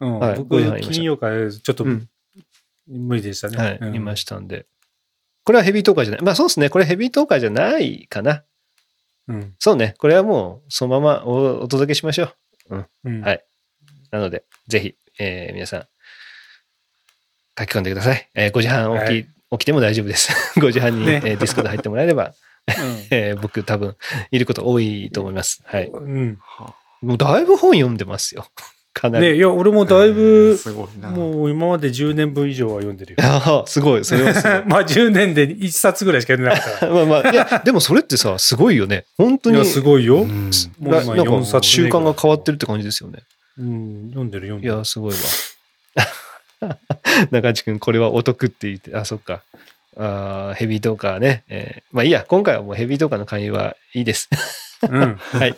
うんはい僕5時半にいました金曜からちょっとうん無理でしたね。はい、うんいましたんで。これはヘビートーカーじゃない。まあそうですね。これヘビートーカーじゃないかな。うん。そうね。これはもうそのままおお届けしましょう。うんはいなので、ぜひ、えー皆さん、書き込んでください。えー5時半起き,、はい起きても大丈夫です。5時半に、ねえー Discord 入ってもらえれば、えー僕多分いること多いと思います。はい。うん。はもうだいぶ本読んでますよ。かなり。ね、いや、俺もあだいぶ。もう今まで10年分以上は読んでるよ。ああ、すごい。それはすごい。まあ10年で1冊ぐらいしか読んでなかったかまあまあ、いや、でもそれってさ、すごいよね。本当ら。いにや、すごいよ。うんもう今ななん4か冊習慣が変わってるって感じですよね。うん、読んでる読んでる。いや、すごいわ。中地君、これはお得って言って、あ、そっか。あーヘビートーカーね。えーまあいいや、今回はもうヘビートーカーの勧誘はいいです。うん。はい。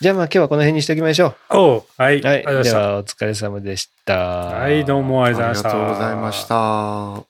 じゃあまあ今日はこの辺にしておきましょおうはい。う。はい。ではお疲れ様でした。はい、どうもありがとうございました。ありがとうございました。